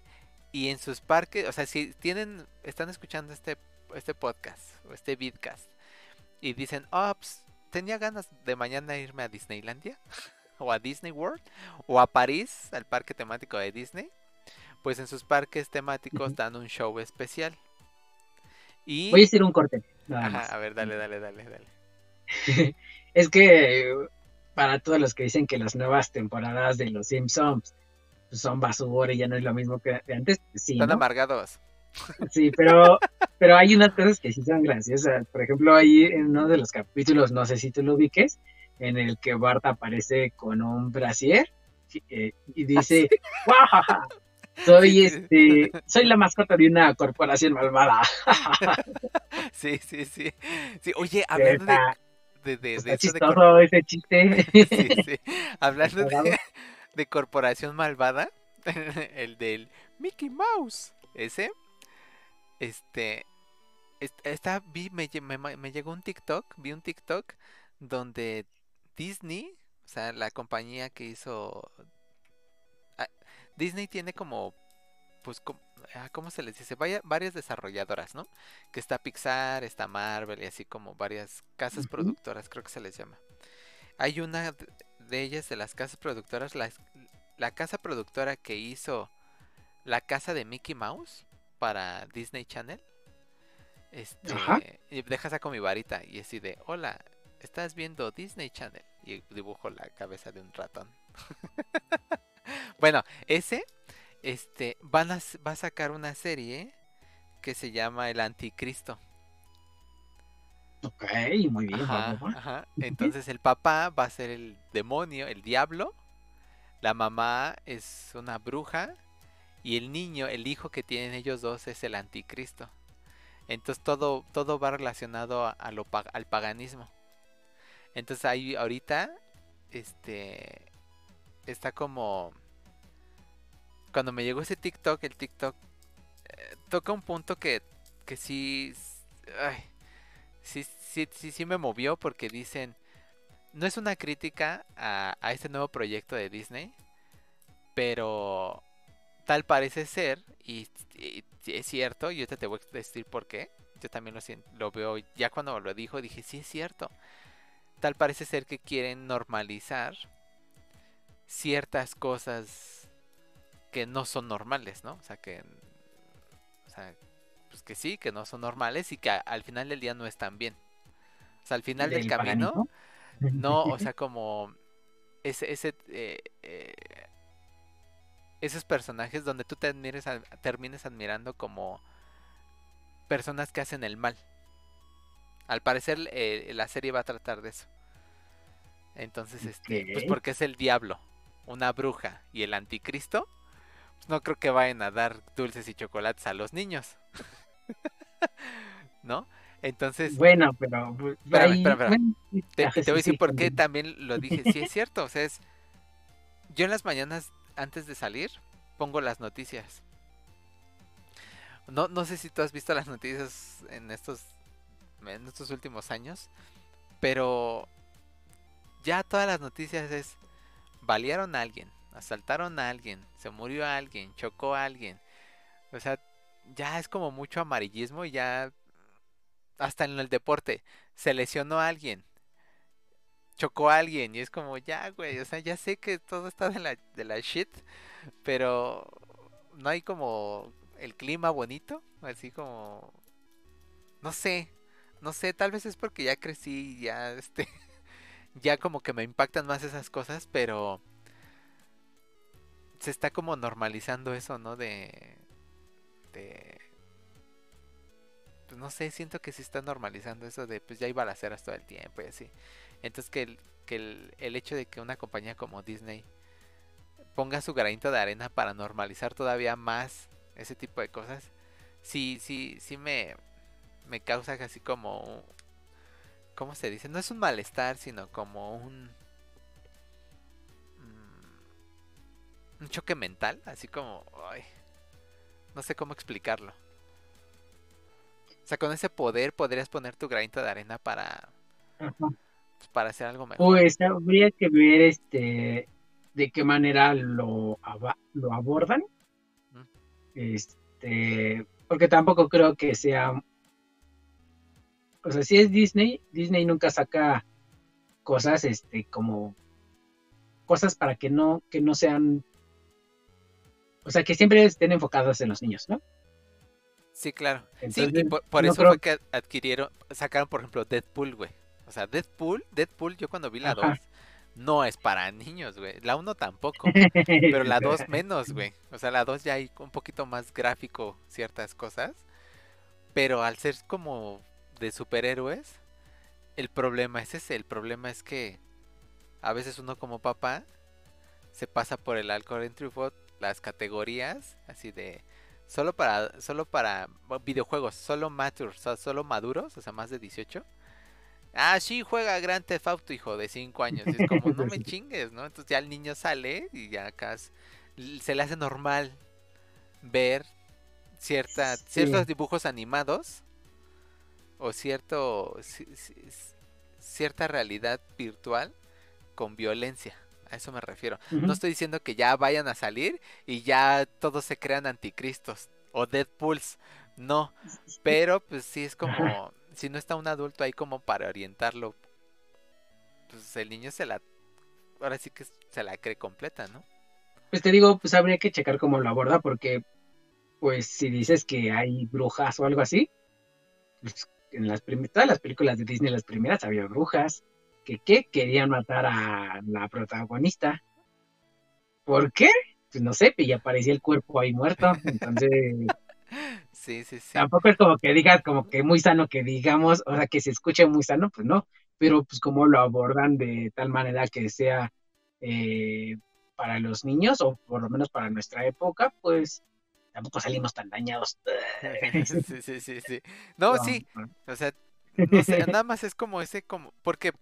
A: y en sus parques, o sea, si tienen, están escuchando este, este podcast o este vidcast y dicen, oh, pues, tenía ganas de mañana irme a Disneylandia (laughs) o a Disney World o a París, al parque temático de Disney, pues en sus parques temáticos dan un show especial. Y...
B: Voy a decir un corte.
A: Ajá, a ver, dale, dale, dale, dale. (laughs)
B: es que para todos los que dicen que las nuevas temporadas de Los Simpsons pues, son basura y ya no es lo mismo que antes, sí,
A: Están
B: ¿no?
A: amargados.
B: Sí, pero, pero hay unas cosas que sí son graciosas. Por ejemplo, ahí en uno de los capítulos, no sé si tú lo ubiques, en el que Bart aparece con un brasier eh, y dice, "Guajaja, Soy
A: Sí, sí.
B: este, soy la mascota de una corporación malvada. (laughs)
A: Sí, sí, sí. Sí, oye, hablando de, de, de, de eso de cor-
B: ese chiste. (laughs)
A: Sí, sí. Hablando de, de corporación malvada, (laughs) el del Mickey Mouse, ese, este, est- está, vi, me, me, me llegó un TikTok, vi un TikTok donde Disney, o sea, la compañía que hizo, ah, Disney tiene como, pues, com- ah, ¿cómo se les dice? Vaya- varias desarrolladoras, ¿no? Que está Pixar, está Marvel y así como varias casas productoras, creo que se les llama. Hay una de ellas, de las casas productoras, la, la casa productora que hizo la casa de Mickey Mouse para Disney Channel. Este,
B: Ajá.
A: y deja saco mi varita y así de, hola, estás viendo Disney Channel. Y dibujo la cabeza de un ratón. (laughs) bueno, ese, este, van a, va a sacar una serie que se llama El Anticristo.
B: Ok, muy bien.
A: Ajá, ajá. Entonces el papá va a ser el demonio, el diablo. La mamá es una bruja. Y el niño, el hijo que tienen ellos dos es el anticristo. Entonces todo, todo va relacionado al paganismo. Entonces ahí ahorita, este, está como... Cuando me llegó ese TikTok, el TikTok eh, toca un punto que, que sí... ay, sí, sí, sí, sí me movió porque dicen, no es una crítica a este nuevo proyecto de Disney, pero tal parece ser, y, y- y es cierto, y ahorita te voy a decir por qué, yo también lo, lo veo, ya cuando lo dijo dije, sí es cierto, tal parece ser que quieren normalizar ciertas cosas que no son normales, ¿no? O sea, que, o sea, pues que sí, que no son normales y que a- al final del día no están bien. O sea, al final del
B: Del
A: camino, no, o (laughs) sea, como ese, ese eh, eh, esos personajes donde tú te admires a- termines admirando como personas que hacen el mal. Al parecer eh, la serie va a tratar de eso. Entonces, este, pues porque es el diablo, una bruja y el anticristo, pues no creo que vayan a dar dulces y chocolates a los niños. (laughs) ¿No? Entonces,
B: Bueno, pero. pues,
A: Espérame,
B: ahí-
A: espérame, espérame.
B: bueno, sí,
A: te, voy a decir
B: sí,
A: por qué también lo dije. Sí, es cierto. O sea, es. Yo en las mañanas, antes de salir, pongo las noticias. No, no sé si tú has visto las noticias en estos, en estos últimos años, pero ya todas las noticias es. Balearon a alguien, asaltaron a alguien, se murió a alguien, chocó a alguien. O sea, ya es como mucho amarillismo y ya. Hasta en el deporte se lesionó a alguien, chocó a alguien y es como, ya, güey, o sea, ya sé que todo está de la, de la shit, pero no hay como el clima bonito, así como, no sé, no sé, tal vez es porque ya crecí y ya, este, (laughs) ya como que me impactan más esas cosas, pero se está como normalizando eso, ¿no? De, de, pues no sé, siento que se está normalizando eso de pues ya hay balaceras todo el tiempo y así. Entonces que el, el, hecho de que una compañía como Disney ponga su granito de arena para normalizar todavía más ese tipo de cosas, sí, sí, sí me, me causa así como, ¿cómo se dice? No es un malestar, sino como un, mm, un choque mental, así como, no sé cómo explicarlo. O sea, con ese poder podrías poner tu granito de arena para. Pues, para hacer algo mejor.
B: Pues habría que ver este de qué manera lo, abordan. Este, porque tampoco creo que sea. O sea, si es Disney, Disney nunca saca cosas este como cosas para que no, que no sean. O sea, que siempre estén enfocadas en los niños, ¿no?
A: Sí, claro. sí, y por, por
B: no
A: eso
B: creo-
A: fue que adquirieron, sacaron por ejemplo Deadpool, güey. O sea, Deadpool, Deadpool yo cuando vi la 2
B: Ajá.
A: no es para niños, güey. La 1 tampoco, (laughs) pero la 2 menos, güey. O sea, la 2 ya hay un poquito más gráfico ciertas cosas, pero al ser como de superhéroes, el problema es ese, el problema es que a veces uno como papá se pasa por el alcohol entry bot las categorías así de solo para solo para videojuegos, solo mature, o sea, solo maduros, o sea, más de 18. Ah, sí, juega Grand Theft Auto, hijo de 5 años. Y es (laughs) como, no me chingues, ¿no? Entonces ya el niño sale y ya acá se le hace normal ver cierta, ciertos dibujos animados o cierto ci- ci- cierta realidad virtual con violencia. A eso me refiero. No estoy diciendo que ya vayan a salir y ya todos se crean anticristos o Deadpools. No, (laughs) pero pues sí es como si no está un adulto ahí como para orientarlo, pues el niño se la ahora sí que se la cree completa, ¿no?
B: Pues te digo, pues habría que checar cómo lo aborda, porque, pues, si dices que hay brujas o algo así, pues en las todas las películas de Disney, las primeras, había brujas que, ¿qué? querían matar a la protagonista. ¿Por qué? Pues no sé, y aparecía el cuerpo ahí muerto. Entonces,
A: Sí, sí, sí.
B: tampoco es como que digas, como que muy sano que digamos, o sea, que se escuche muy sano, pues no. Pero, pues, cómo lo abordan de tal manera que sea eh, para los niños, o por lo menos para nuestra época, pues tampoco salimos tan dañados. (laughs)
A: sí, sí, sí, sí. (laughs) No,
B: No,
A: sí,
B: no.
A: o sea, no sé, (laughs) nada más es como ese como porque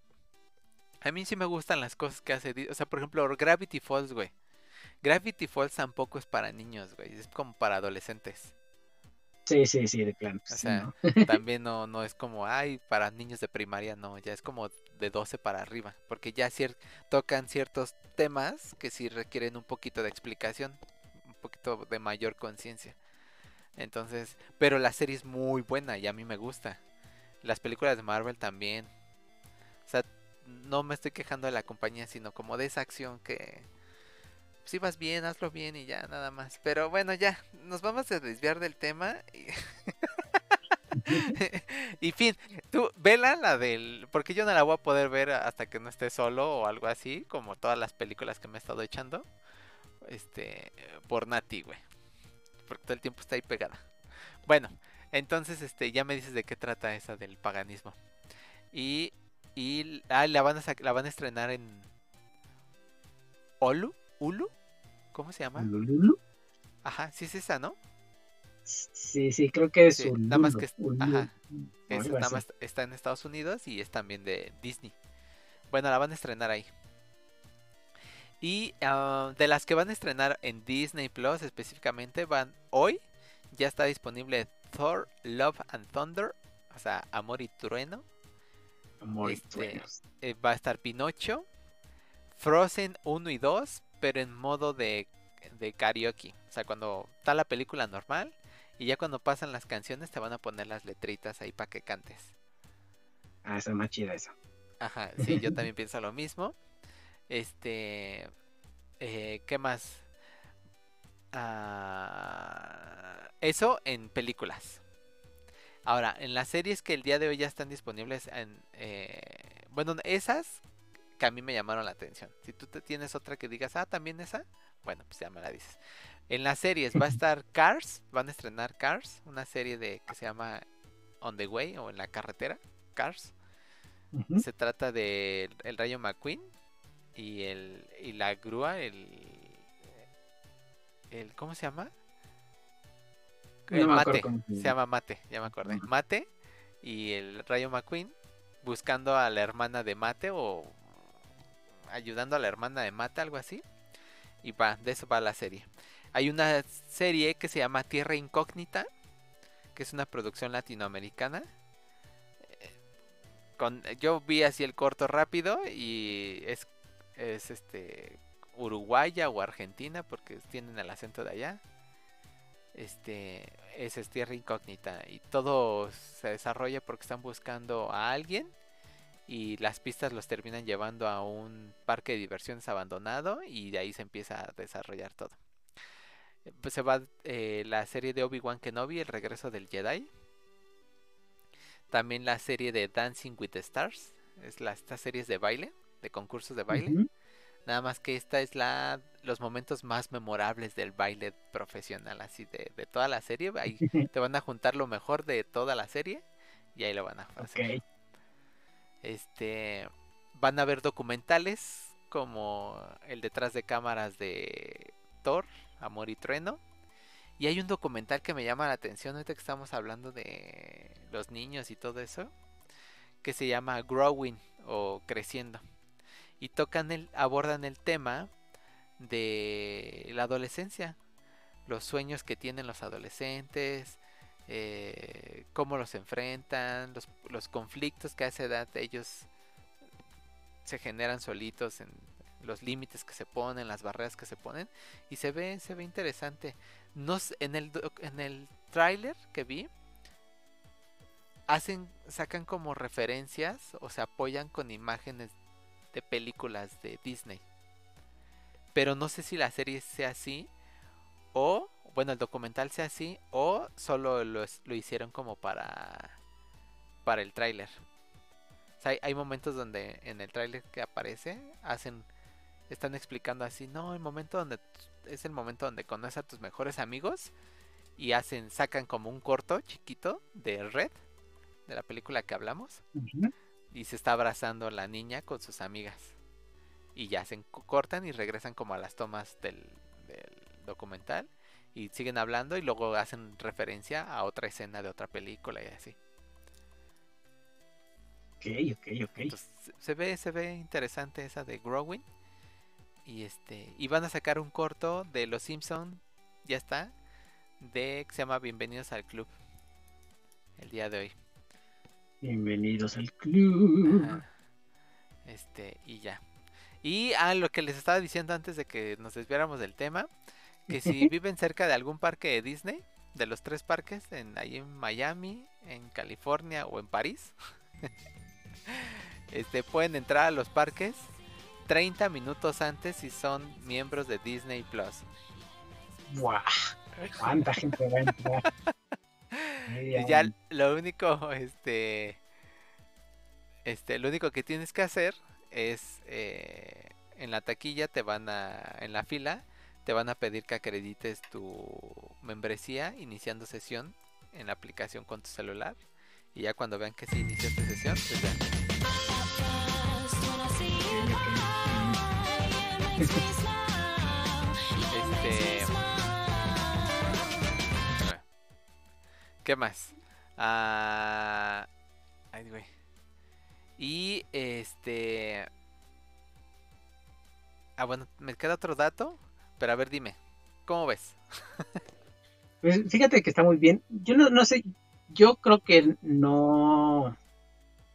A: a mí sí me gustan las cosas que hace, o sea, por ejemplo, Gravity Falls, güey. Gravity Falls tampoco es para niños, güey, es como para adolescentes.
B: Sí, sí, sí, de plano.
A: O
B: sí,
A: sea,
B: ¿no? (laughs)
A: también no, no es como, ay, para niños de primaria, no, ya es como de 12 para arriba, porque ya cier- tocan ciertos temas que sí requieren un poquito de explicación, un poquito de mayor conciencia. Entonces, pero la serie es muy buena y a mí me gusta. Las películas de Marvel también. O sea, no me estoy quejando de la compañía, sino como de esa acción que si vas bien, hazlo bien y ya, nada más. Pero bueno, ya, nos vamos a desviar del tema. Y, (laughs) y fin, tú, vela la del... Porque yo no la voy a poder ver hasta que no esté solo o algo así, como todas las películas que me he estado echando. Este, por Nati, güey. Porque todo el tiempo está ahí pegada. Bueno, entonces, este, ya me dices de qué trata esa del paganismo. Y, y ah, la, van a la van a estrenar en Olu, Ulu, ¿cómo se llama?
B: ¿Ululu?
A: Ajá, sí es esa, ¿no?
B: Sí, sí, creo que es
A: Sí, nada más que es- ajá, nada más está en Estados Unidos y es también de Disney. Bueno, la van a estrenar ahí. Y ah, de las que van a estrenar en Disney Plus específicamente, van hoy. Ya está disponible Thor, Love and Thunder. O sea, Amor y Trueno.
B: Amor y
A: este,
B: truenos.
A: eh, va a estar Pinocho. Frozen 1 y 2, pero en modo de, de karaoke. O sea, cuando está la película normal. Y ya cuando pasan las canciones te van a poner las letritas ahí para que cantes.
B: Ah, está más chida esa.
A: Ajá, sí, yo también (laughs) pienso lo mismo. Este, eh, ¿qué más? Ah, eso en películas. Ahora, en las series que el día de hoy ya están disponibles en... eh, bueno, esas que a mí me llamaron la atención. Si tú te tienes otra que digas, ah, también esa, bueno, pues ya me la dices. En las series va a (laughs) estar Cars, van a estrenar Cars, una serie de que se llama On the Way o en la carretera, Cars. Se trata de el Rayo McQueen y el y la grúa, el el ¿cómo se llama?
B: No
A: El mate,
B: se llama.
A: Mate, ya me acordé. Mate y el Rayo McQueen buscando a la hermana de Mate o ayudando a la hermana de Mate, algo así. Y va, de eso va la serie. Hay una serie que se llama Tierra Incógnita, que es una producción latinoamericana. Eh, Con, yo vi así el corto rápido y es, es este uruguaya o argentina porque tienen el acento de allá. Este esa es Tierra Incógnita y todo se desarrolla porque están buscando a alguien y las pistas los terminan llevando a un parque de diversiones abandonado y de ahí se empieza a desarrollar todo. pues se va eh, la serie de Obi-Wan Kenobi, El regreso del Jedi. También la serie de Dancing with the Stars, es la, estas series de baile, de concursos de baile. Nada más que esta es la los momentos más memorables del baile profesional, así de, de toda la serie. Ahí (laughs) te van a juntar lo mejor de toda la serie y ahí lo van a hacer. Este van a ver documentales como el detrás de cámaras de Thor, Amor y Trueno. Y hay un documental que me llama la atención ahorita que estamos hablando de los niños y todo eso, que se llama Growing o Creciendo. Y tocan el, abordan el tema de la adolescencia, los sueños que tienen los adolescentes, eh, cómo los enfrentan, los, conflictos que a esa edad ellos se generan solitos en los límites que se ponen, las barreras que se ponen y se ve se ve interesante. En el en el tráiler que vi hacen sacan como referencias o se apoyan con imágenes de películas de Disney. Pero no sé si la serie sea así o bueno, el documental sea así o solo lo, hicieron como para para el tráiler. O sea, hay, hay momentos donde en el tráiler que aparece hacen están explicando así, no, el momento donde es el momento donde conoces a tus mejores amigos y hacen sacan como un corto chiquito de Red de la película que hablamos y se está abrazando la niña con sus amigas. Y ya se cortan y regresan como a las tomas del, del documental y siguen hablando y luego hacen referencia a otra escena de otra película y así.
B: Ok, ok, ok.
A: Entonces, se- ve, se ve interesante esa de Growing. Y este. Y van a sacar un corto de Los Simpson. Ya está. De que se llama Bienvenidos al Club. El día de hoy.
B: Bienvenidos al club.
A: Ajá. Este, y ya. Y a lo que les estaba diciendo antes de que nos desviáramos del tema, que si viven cerca de algún parque de Disney, de los tres parques, en, ahí en Miami, en California o en París, (laughs) este, pueden entrar a los parques 30 minutos antes si son miembros de Disney Plus.
B: Buah, ¿Cuánta gente va a entrar? (laughs)
A: Y ya lo único, este, este, lo único que tienes que hacer es eh, en la taquilla te van a, en la fila, te van a pedir que acredites tu membresía iniciando sesión en la aplicación con tu celular. Y ya cuando vean que sí iniciaste sesión, pues ya. Este. ¿Qué más? Ah, ay, güey. Y este. Ah, bueno, me queda otro dato. Pero a ver, dime. ¿Cómo ves? (laughs)
B: Pues fíjate que está muy bien. Yo no, no sé, yo creo que no,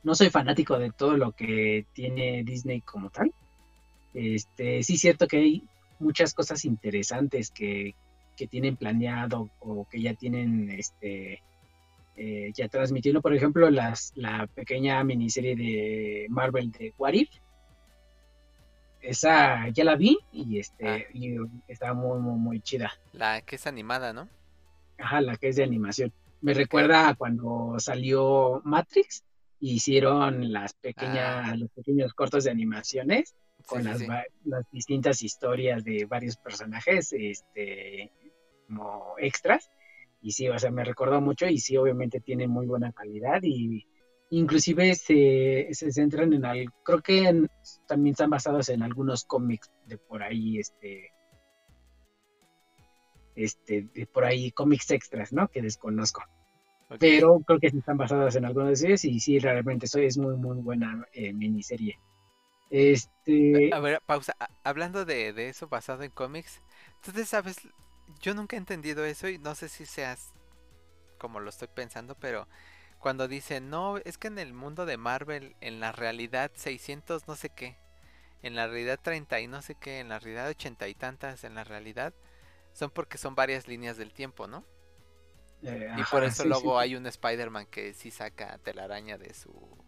B: no soy fanático de todo lo que tiene Disney como tal. Este, sí es cierto que hay muchas cosas interesantes que, que tienen planeado o que ya tienen este eh, ya transmitiendo, por ejemplo, las, la pequeña miniserie de Marvel de What If. Esa ya la vi y este
A: Ah.
B: y está muy muy muy chida.
A: La que es animada, ¿no?
B: Ajá, la que es de animación. Me recuerda a cuando salió Matrix, hicieron las pequeñas,
A: Ah.
B: los pequeños cortos de animaciones con
A: Sí,
B: las,
A: sí.
B: las distintas historias de varios personajes, este, como extras. Y sí, o sea, me recordó mucho y sí, obviamente tiene muy buena calidad y inclusive se, se centran en al, creo que en- también están basados en algunos cómics de por ahí, este, este, de por ahí cómics extras, ¿no? Que desconozco. Pero creo que están basados en algunos de ellos y sí, realmente eso es muy, muy buena eh, miniserie. Este,
A: A ver, pausa. Hablando de, de eso basado en cómics, entonces sabes, yo nunca he entendido eso y no sé si seas como lo estoy pensando, pero cuando dicen, no, es que en el mundo de Marvel, en la realidad 600 no sé qué, en la realidad 30 y no sé qué, en la realidad 80 y tantas, en la realidad, son porque son varias líneas del tiempo, ¿no?
B: eh,
A: Y
B: ajá,
A: por eso
B: sí,
A: luego
B: sí.
A: hay un Spider-Man que sí saca telaraña de su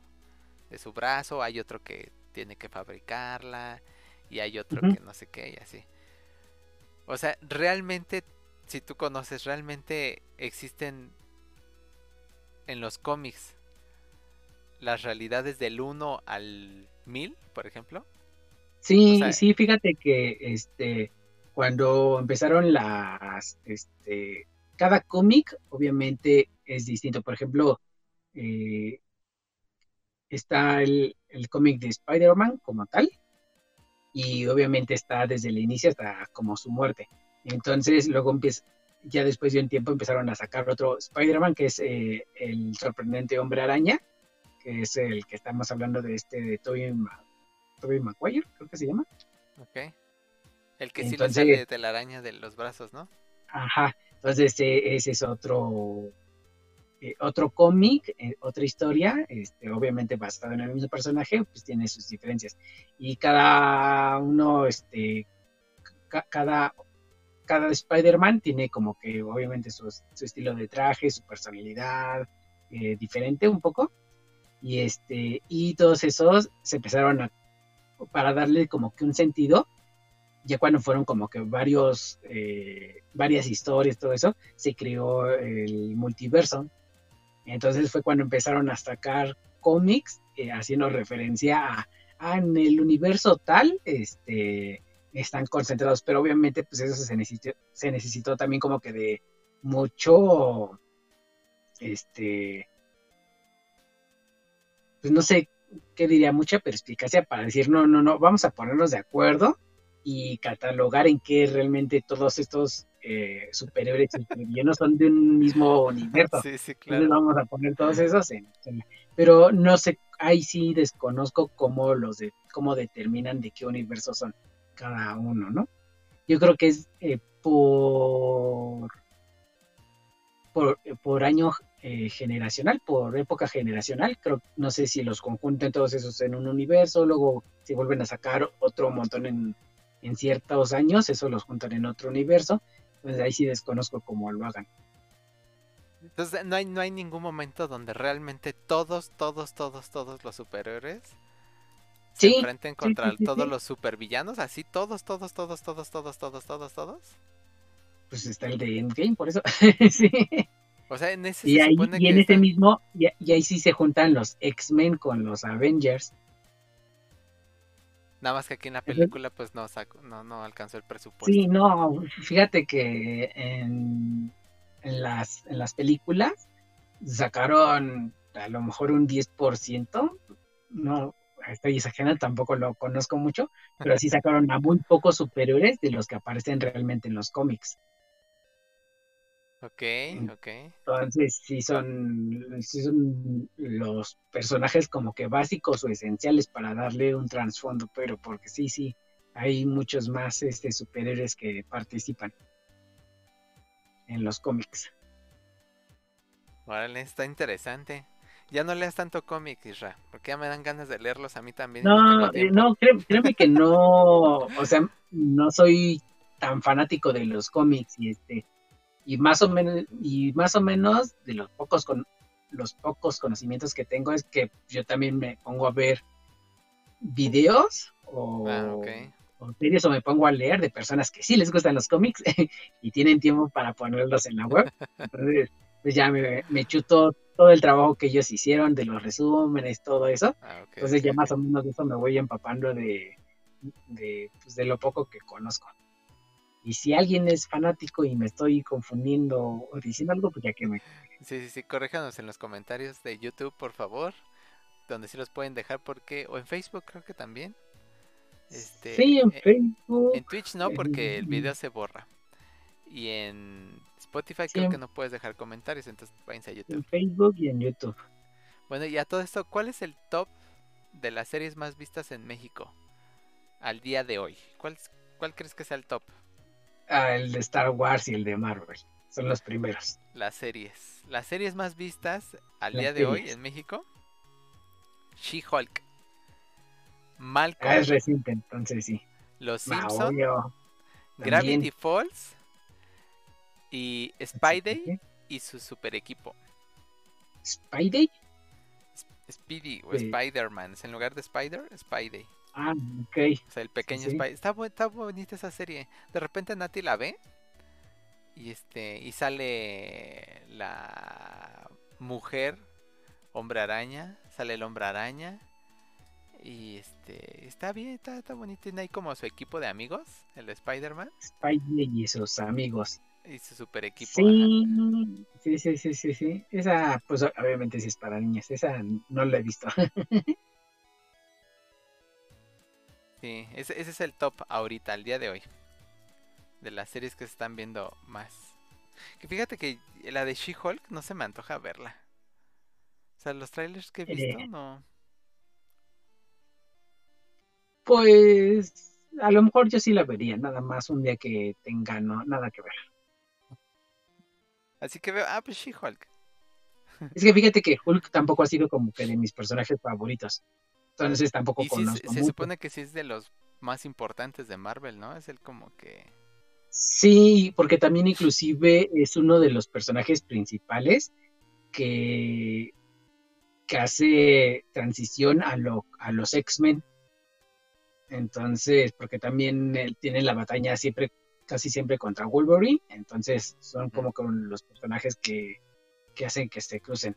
A: de su brazo, hay otro que tiene que fabricarla y hay otro que no sé qué y así. O sea, realmente si tú conoces, ¿realmente existen en los cómics las realidades del 1 al 1000, por ejemplo?
B: Sí,
A: O sea-
B: sí, fíjate que este cuando empezaron las este cada cómic obviamente es distinto. Por ejemplo, eh, está el, el cómic de Spider-Man como tal, y obviamente está desde el inicio hasta como su muerte. Entonces, luego empieza, ya después de un tiempo empezaron a sacar otro Spider-Man, que es eh, el sorprendente hombre araña, que es el que estamos hablando de este de Tobey, Ma- Tobey Maguire, creo que se llama.
A: Ok. El que sí
B: Entonces-
A: sale de la araña de los brazos, ¿no?
B: Ajá, entonces eh, ese es otro eh, otro cómic, eh, otra historia, este, obviamente basado en el mismo personaje, pues tiene sus diferencias. Y cada uno, este, ca- cada, cada Spider-Man tiene como que obviamente su, su estilo de traje, su personalidad, eh, diferente un poco. Y este, y todos esos se empezaron a, para darle como que un sentido, ya cuando fueron como que varios, eh, varias historias, todo eso, se creó el multiverso. Entonces fue cuando empezaron a sacar cómics eh, haciendo referencia a, ah, en el universo tal, este, están concentrados, pero obviamente pues eso se necesitó, se necesitó también como que de mucho, este, pues no sé qué diría, mucha perspicacia para decir, no, no, no, vamos a ponernos de acuerdo y catalogar en qué realmente todos estos eh, superhéroes y supervillanos son de un mismo universo.
A: Sí, sí,
B: Entonces
A: claro.
B: vamos a poner todos esos en, en- pero no sé, ahí sí desconozco cómo los de, cómo determinan de qué universo son cada uno, ¿no? Yo creo que es eh, por, por por año eh, generacional, por época generacional, creo, no sé si los conjuntan todos esos en un universo, luego si vuelven a sacar otro montón en, en ciertos años, eso los juntan en otro universo, entonces ahí sí desconozco cómo lo hagan.
A: Entonces no hay, no hay ningún momento donde realmente todos, todos, todos, todos los superhéroes se
B: Sí,
A: enfrenten contra
B: sí, sí,
A: todos los supervillanos, así todos, todos, todos, todos, todos, todos, todos, todos.
B: pues está el de Endgame, por eso. (laughs) sí.
A: O sea, en ese
B: Y,
A: se
B: ahí,
A: supone
B: y en
A: que
B: ese mismo, y, y ahí sí se juntan los X-Men con los Avengers.
A: nada más que aquí en la película pues no sacó, no, no alcanzó el presupuesto.
B: Sí, no, fíjate que en, en las, en las películas sacaron a lo mejor un 10%, no, estoy exagerando, tampoco lo conozco mucho, pero sí sacaron a muy pocos superiores de los que aparecen realmente en los cómics.
A: Ok, ok.
B: Entonces, sí son, sí son los personajes como que básicos o esenciales para darle un trasfondo, pero porque sí, sí, hay muchos más este, superhéroes que participan en los cómics.
A: Órale, está interesante. Ya no leas tanto cómic, Isra, porque ya me dan ganas de leerlos a mí también.
B: No, eh, no, cré- créeme que no, o sea, no soy tan fanático de los cómics y este, y más o menos, y más o menos de los pocos con los pocos conocimientos que tengo es que yo también me pongo a ver videos o,
A: Ah,
B: o series o me pongo a leer de personas que sí les gustan los cómics (laughs) y tienen tiempo para ponerlos en la web. (laughs) Entonces, pues ya me, me chuto todo el trabajo que ellos hicieron, de los resúmenes, todo eso.
A: Ah,
B: Entonces ya más o menos de eso me voy empapando de, de, pues, de lo poco que conozco. Y si alguien es fanático y me estoy confundiendo o diciendo algo, pues ya que me...
A: Sí, sí, sí, corréjanos en los comentarios de YouTube, por favor. Donde sí los pueden dejar porque... O en Facebook creo que también. Este,
B: sí, en
A: eh,
B: Facebook.
A: En Twitch no, porque el
B: en-
A: video se borra. Y en Spotify
B: Sí,
A: creo
B: en-
A: que no puedes dejar comentarios, entonces váyanse a
B: En
A: YouTube.
B: Facebook y en YouTube.
A: Bueno, y a todo esto, ¿cuál es el top de las series más vistas en México al día de hoy? ¿Cuál, cuál crees que sea el top?
B: Ah, el de Star Wars y el de Marvel. Son los primeros.
A: Las series. Las series más vistas al
B: Las
A: día de hoy en México. She-Hulk. Malcolm.
B: Ah, es reciente, entonces sí.
A: Los Simpson.
B: obvio.
A: Gravity. Falls. Y Spidey y su super equipo.
B: ¿Spidey?
A: Speedy o
B: Sí.
A: Spider-Man. En lugar de Spider, Spidey.
B: Ah, ok.
A: O sea, el pequeño
B: sí.
A: Spidey. Está, bu- está bonita esa serie. De repente Nati la ve. Y este. Y sale la mujer, hombre araña. Sale el hombre araña. Y este. Está bien, está, está bonito. Tiene ahí como su equipo de amigos. El de Spider-Man.
B: Spidey y sus amigos.
A: Y su super equipo. ajá.
B: Sí, sí, sí, sí, sí, sí. Esa, pues obviamente sí es para niñas. Esa no la he visto. (laughs)
A: Sí, ese, ese es el top ahorita, al día de hoy. De las series que se están viendo más. Que fíjate que la de She-Hulk no se me antoja verla. O sea, los trailers que he visto,
B: Eh.
A: no.
B: Pues a lo mejor yo sí la vería, nada más un día que tenga no, nada que ver.
A: Así que veo, ah, pues She-Hulk. (laughs)
B: Es que fíjate que Hulk tampoco ha sido como que de mis personajes favoritos. Entonces tampoco
A: Y se,
B: conozco
A: se supone que sí es de los más importantes de Marvel, ¿no? Es el como que...
B: Sí, porque también inclusive es uno de los personajes principales que, que hace transición a, lo, a los X-Men. Entonces, porque también él tiene la batalla siempre, casi siempre contra Wolverine. Entonces, son como que los personajes que, que hacen que se crucen.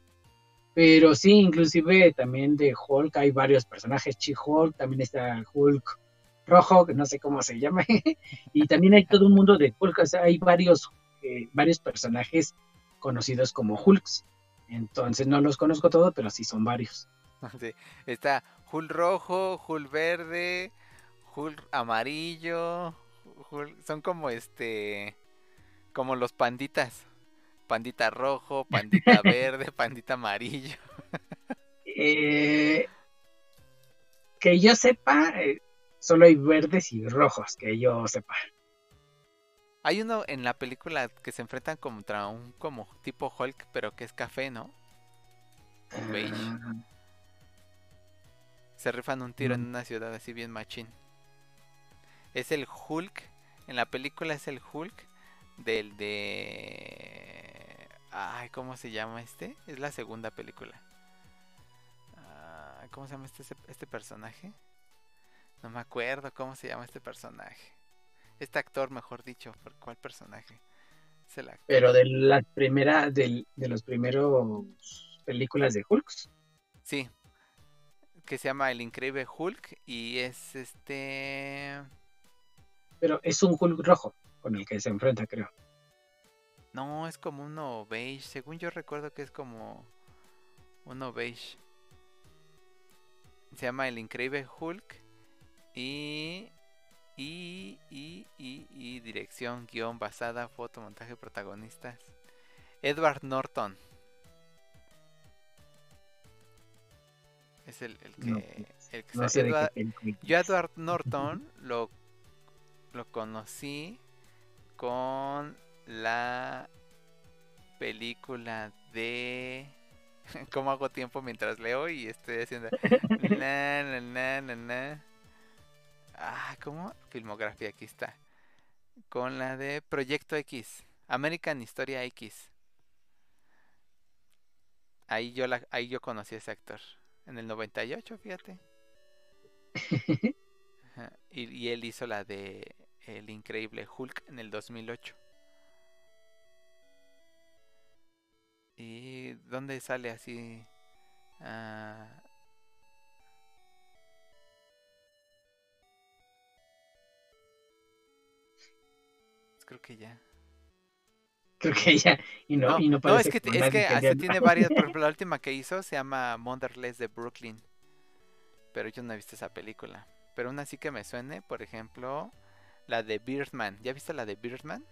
B: Pero sí, inclusive también de Hulk hay varios personajes. She-Hulk, también está Hulk rojo, que no sé cómo se llama. (laughs) y también hay todo un mundo de Hulk. O sea, hay varios, eh, varios personajes conocidos como Hulks. Entonces no los conozco todos, pero sí son varios. (laughs)
A: sí, Está Hulk rojo, Hulk verde, Hulk amarillo. Son como este... Como los panditas. Pandita rojo, pandita (laughs) verde, pandita amarillo.
B: Eh, que yo sepa, eh, solo hay verdes y rojos, que yo sepa.
A: Hay uno en la película que se enfrentan contra un como tipo Hulk, pero que es café, ¿no? Un beige.
B: Ah,
A: Se rifan un tiro en
B: Mm.
A: una ciudad así bien machín. Es el Hulk. En la película es el Hulk del de... Ay, ¿cómo se llama este? Es la segunda película. Ah, ¿Cómo se llama este, este personaje? No me acuerdo cómo se llama este personaje. Este actor, mejor dicho. ¿Por cuál personaje? Es el actor.
B: pero de la primera, del- de los primeros películas de Hulks.
A: Sí. Que se llama El Increíble Hulk. Y es este...
B: Pero es un Hulk rojo con el que se enfrenta, creo.
A: No, es como uno beige. Según yo recuerdo que es como uno beige. Se llama El Increíble Hulk. Y. Y. Y. Y. y dirección, guion, basada, foto, montaje, protagonistas. Edward Norton. Es el, el que.
B: No,
A: el que
B: No sé
A: Edward- yo Edward Norton lo, lo conocí con la película de... (laughs) ¿Cómo hago tiempo mientras leo y estoy haciendo... (laughs) na, na, na, na, na. Ah, ¿cómo? Filmografía, aquí está. Con la de Proyecto X. American Historia X. Ahí yo, la, ahí yo conocí a ese actor. En el 98, fíjate. (laughs) Ajá, Y, y él hizo la de El Increíble Hulk en el 2008. ¿Y dónde sale así? Ah, creo que ya.
B: Creo que ya. Y no,
A: No,
B: y no,
A: es que, es que tiene varias. Por ejemplo, (laughs) la última que hizo se llama Motherless de Brooklyn. Pero yo no he visto esa película. Pero una sí que me suene, por ejemplo, la de Birdman. ¿Ya viste la de Birdman?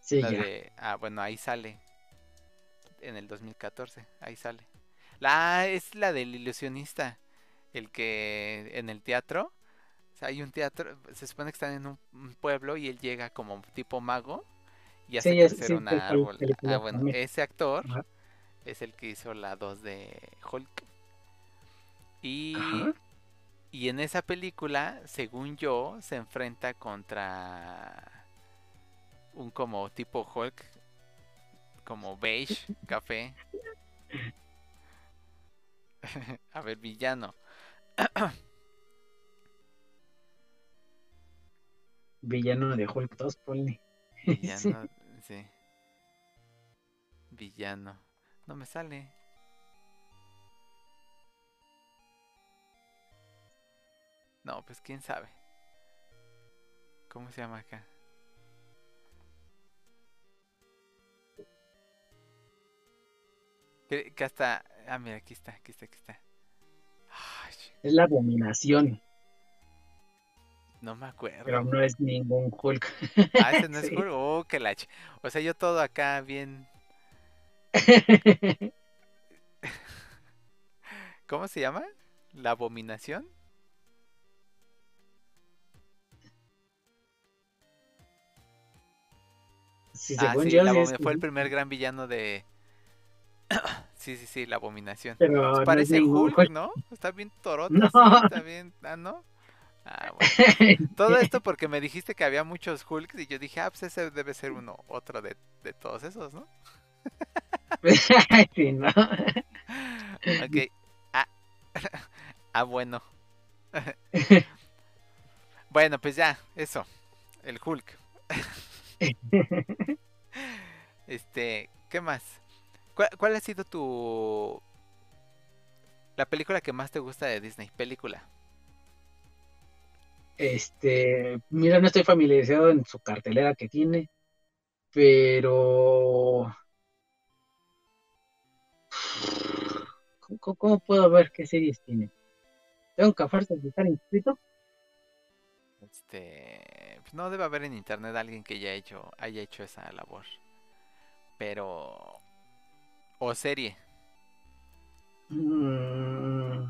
B: Sí,
A: La
B: ya.
A: de. Ah, bueno, ahí sale. En el 2014, ahí sale. La es la del ilusionista. El que en el teatro. o sea, hay un teatro. Se supone que están en un, pueblo y él llega como tipo mago. Y hace
B: Sí,
A: crecer
B: sí,
A: un árbol. Ah, bueno,
B: también.
A: ese actor
B: Ajá.
A: es el que hizo la 2 de Hulk. Y.
B: Ajá.
A: Y en esa película, según yo, se enfrenta contra un como tipo Hulk, como beige, café. (laughs) A ver, villano.
B: Villano de Hulk 2, ponle.
A: Villano, (laughs) sí. Villano. No me sale. No, pues quién sabe. ¿Cómo se llama acá? Que, que hasta. Ah, mira, aquí está, aquí está, aquí está. Ay,
B: Es la abominación,
A: no me acuerdo.
B: pero no es ningún Hulk.
A: Ah, ese no (laughs) es
B: Sí.
A: Hulk. Oh, que la ch- O sea, yo todo acá bien. (laughs) ¿Cómo se llama? ¿La abominación?
B: Sí,
A: Ah,
B: según
A: sí,
B: yo,
A: la
B: sí es-
A: abomi- fue el primer gran villano de. (coughs) sí, sí, sí, la abominación.
B: pero
A: Pues parece Hulk,
B: Hulk.
A: ¿no? Está bien (laughs)
B: No.
A: sí, está bien. Ah, ¿no? Ah, bueno. (laughs) Todo esto porque me dijiste que había muchos Hulks y yo dije, ah, pues ese debe ser uno, otro de, de todos esos, ¿no? (laughs)
B: Sí, no.
A: Ok. Ah, ah bueno. Bueno, pues ya, eso. El Hulk. Este, ¿qué más? ¿Cuál, cuál ha sido tu... La película que más te gusta de Disney? Película.
B: Este, mira, no estoy familiarizado en su cartelera que tiene, pero ¿cómo, puedo ver qué series tiene? Tengo que estar inscrito.
A: Este, no debe haber en internet alguien que ya hecho, haya hecho esa labor. Pero... O serie.
B: Mm,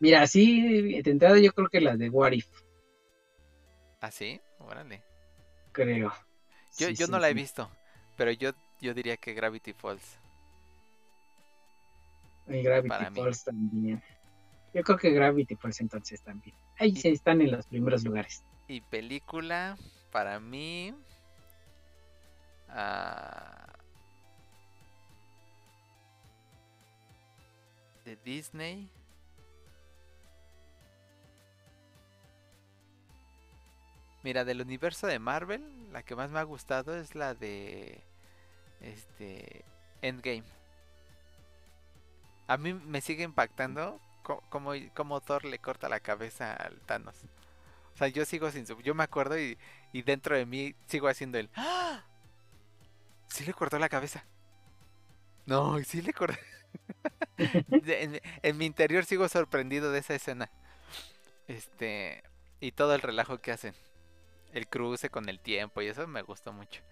B: Mira, sí, de entrada yo creo que la de What If,
A: ¿Ah, sí? Órale.
B: creo.
A: Yo,
B: Sí,
A: yo
B: sí,
A: no la he visto, pero yo, yo diría que Gravity Falls.
B: Y Gravity
A: para mí.
B: Falls también. Yo creo que Gravity Falls entonces también. Ahí están en los primeros lugares.
A: Y película, para mí... ah, de Disney. Mira, del universo de Marvel, la que más me ha gustado es la de este Endgame. A mí me sigue impactando como, como Thor le corta la cabeza al Thanos. O sea, yo sigo sin. Yo me acuerdo y, y dentro de mí sigo haciendo el... ¡Ah! Sí le cortó la cabeza. No, sí le cortó... (laughs) En mi interior sigo sorprendido de esa escena. Este... Y todo el relajo que hacen. El cruce con el tiempo y eso me gustó mucho.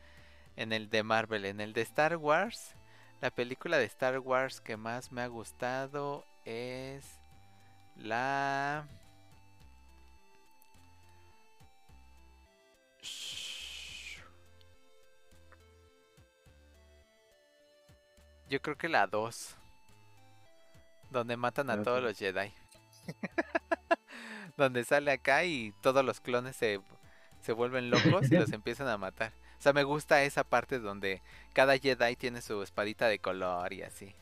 A: En el de Marvel, en el de Star Wars... La película de Star Wars que más me ha gustado es la... Yo creo que la 2. Donde matan a todos
B: dos.
A: los Jedi. (laughs) donde sale acá y todos los clones se, se vuelven locos y los (laughs) empiezan a matar. O sea, me gusta esa parte donde cada Jedi tiene su espadita de color y así.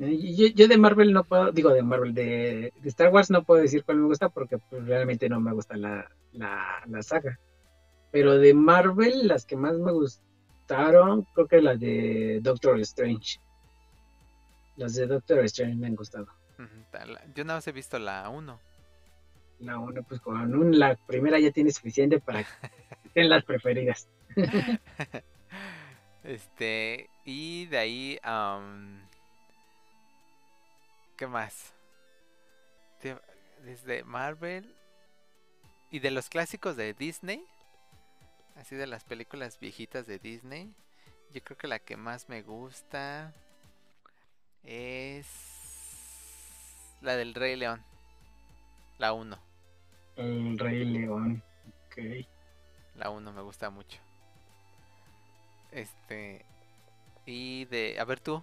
B: Eh, Yo, yo de Marvel no puedo, digo de Marvel, de, de Star Wars no puedo decir cuál me gusta porque pues, realmente no me gusta la, la, la saga. Pero de Marvel, las que más me gustaron, creo que las de Doctor Strange. Las de Doctor Strange me han gustado.
A: Yo nada más he visto la 1.
B: La una, pues con un- la primera ya tiene suficiente para que estén las preferidas. (laughs)
A: Este, y de ahí, ¿qué más? De- desde Marvel y de los clásicos de Disney, así de las películas viejitas de Disney, yo creo que la que más me gusta es la del Rey León, la 1,
B: El Rey León. Ok.
A: la 1 me gusta mucho. Este, y de, a ver tú,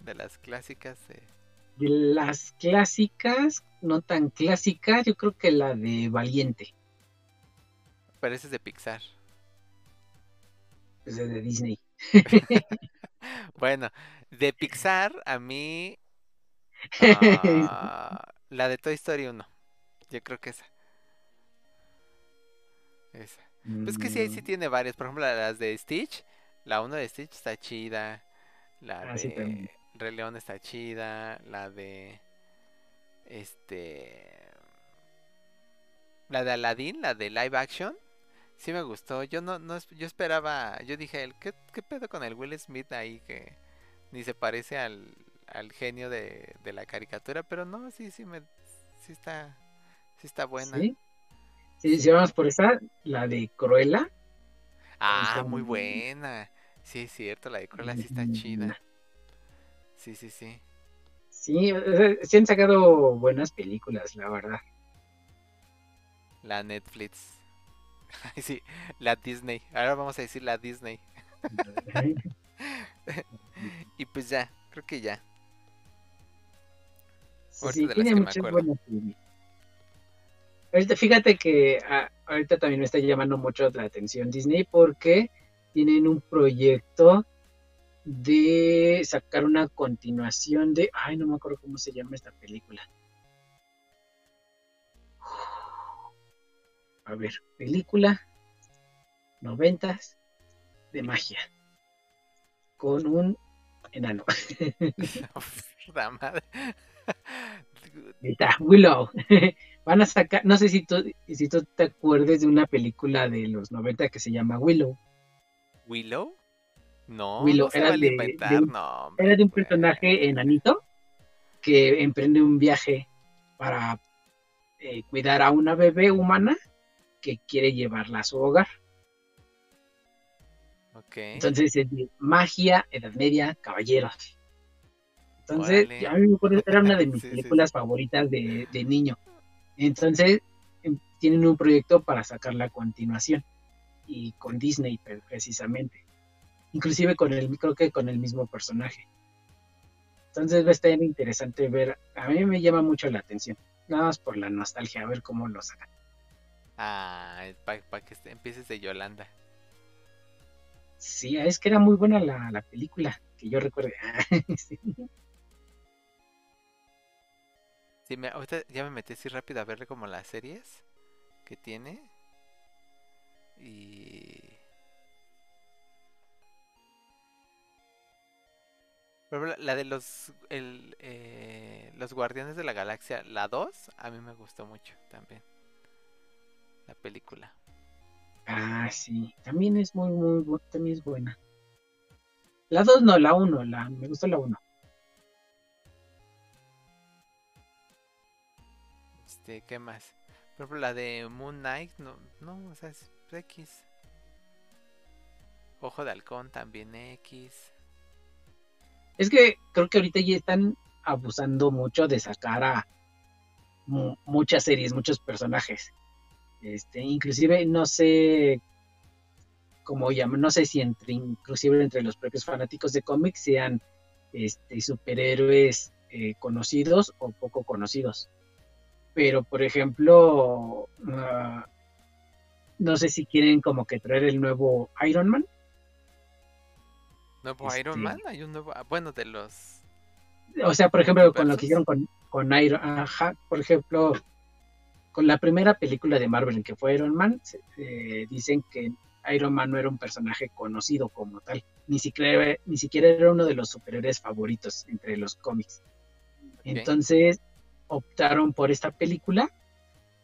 A: de las clásicas de...
B: De las clásicas, no tan clásicas, yo creo que la de Valiente,
A: Pareces de Pixar.
B: Pues es de Disney. (laughs)
A: Bueno, de Pixar a mí (laughs) ah, la de Toy Story 1. Yo creo que esa. Esa. Pues que sí, ahí sí
B: Mm,
A: tiene varias. Por ejemplo, las de Stitch. La 1 de Stitch está chida. La
B: Ah, sí,
A: de Rey León está chida. La de. Este. La de Aladdin, la de live action. Sí me gustó. Yo no, no yo esperaba. Yo dije, "El- ¿qué, qué pedo con el Will Smith ahí que ni se parece al, al genio de, de la caricatura? Pero no, sí, sí me. Sí está. Sí está buena.
B: ¿Sí? Sí, si vamos por esa, la de Cruella.
A: Ah, muy buena. Sí, es cierto, la de Cruella sí está chida.
B: buena.
A: Sí, sí, sí.
B: Sí, sí han sacado buenas películas, la verdad.
A: La Netflix. (laughs) Sí, la Disney. Ahora vamos a decir la Disney. (laughs) Y pues ya, creo que ya.
B: Sí,
A: de las
B: tiene
A: que me
B: muchas
A: acuerdo.
B: Ahorita, fíjate que ah, ahorita también me está llamando mucho la atención Disney porque tienen un proyecto de sacar una continuación de, ay, no me acuerdo cómo se llama esta película. A ver, película noventas de magia con un enano. (laughs)
A: Puta madre. (laughs)
B: Está, Willow. (laughs) Van a sacar, no sé si tú, si tú te acuerdes de una película de los 90 que se llama Willow.
A: ¿Willow? No,
B: Willow,
A: no se
B: era
A: vale
B: de-
A: inventar,
B: un-
A: no. hombre,
B: Era de un
A: güey.
B: personaje enanito que emprende un viaje para eh, cuidar a una bebé humana que quiere llevarla a su hogar.
A: Ok.
B: Entonces es de magia, edad media, caballeros. Entonces,
A: Órale.
B: a mí me era una de mis (laughs)
A: Sí, sí,
B: películas favoritas de, de niño. Entonces, em, tienen un proyecto para sacar la continuación. Y con Disney, pre- precisamente. Inclusive con el, creo que con el mismo personaje. Entonces va a estar interesante ver. A mí me llama mucho la atención. Nada más por la nostalgia, a ver cómo lo sacan.
A: Ah, para que este- empieces de Yolanda.
B: Sí, es que era muy buena la, la película, que yo recuerde. (laughs) Sí.
A: Sí, me, ahorita ya me metí así rápido a ver como las series que tiene. Y... La de los, el, eh, los Guardianes de la Galaxia, la 2, a mí me gustó mucho también. La película.
B: Ah, sí. También es muy, muy, también es buena. La 2 no, la 1, la, me gustó la 1.
A: Este, ¿qué más? Por ejemplo, la de Moon Knight, no, no, o sea, es X. Ojo de Halcón también X.
B: Es que creo que ahorita ya están abusando mucho de sacar a mu- muchas series, muchos personajes. Este, inclusive no sé cómo llaman, no sé si entre, inclusive entre los propios fanáticos de cómics sean este, superhéroes eh, conocidos o poco conocidos. Pero, por ejemplo, ah, no sé si quieren como que traer el nuevo Iron Man.
A: ¿Nuevo Iron
B: Este-
A: Man? Hay un nuevo, ah, bueno, de los...
B: O sea, por ejemplo, con lo que hicieron con, con Iron, ajá, por ejemplo, con la primera película de Marvel en que fue Iron Man, eh, dicen que Iron Man no era un personaje conocido como tal, ni siquiera, ni siquiera era uno de los superhéroes favoritos entre los cómics. Entonces optaron por esta película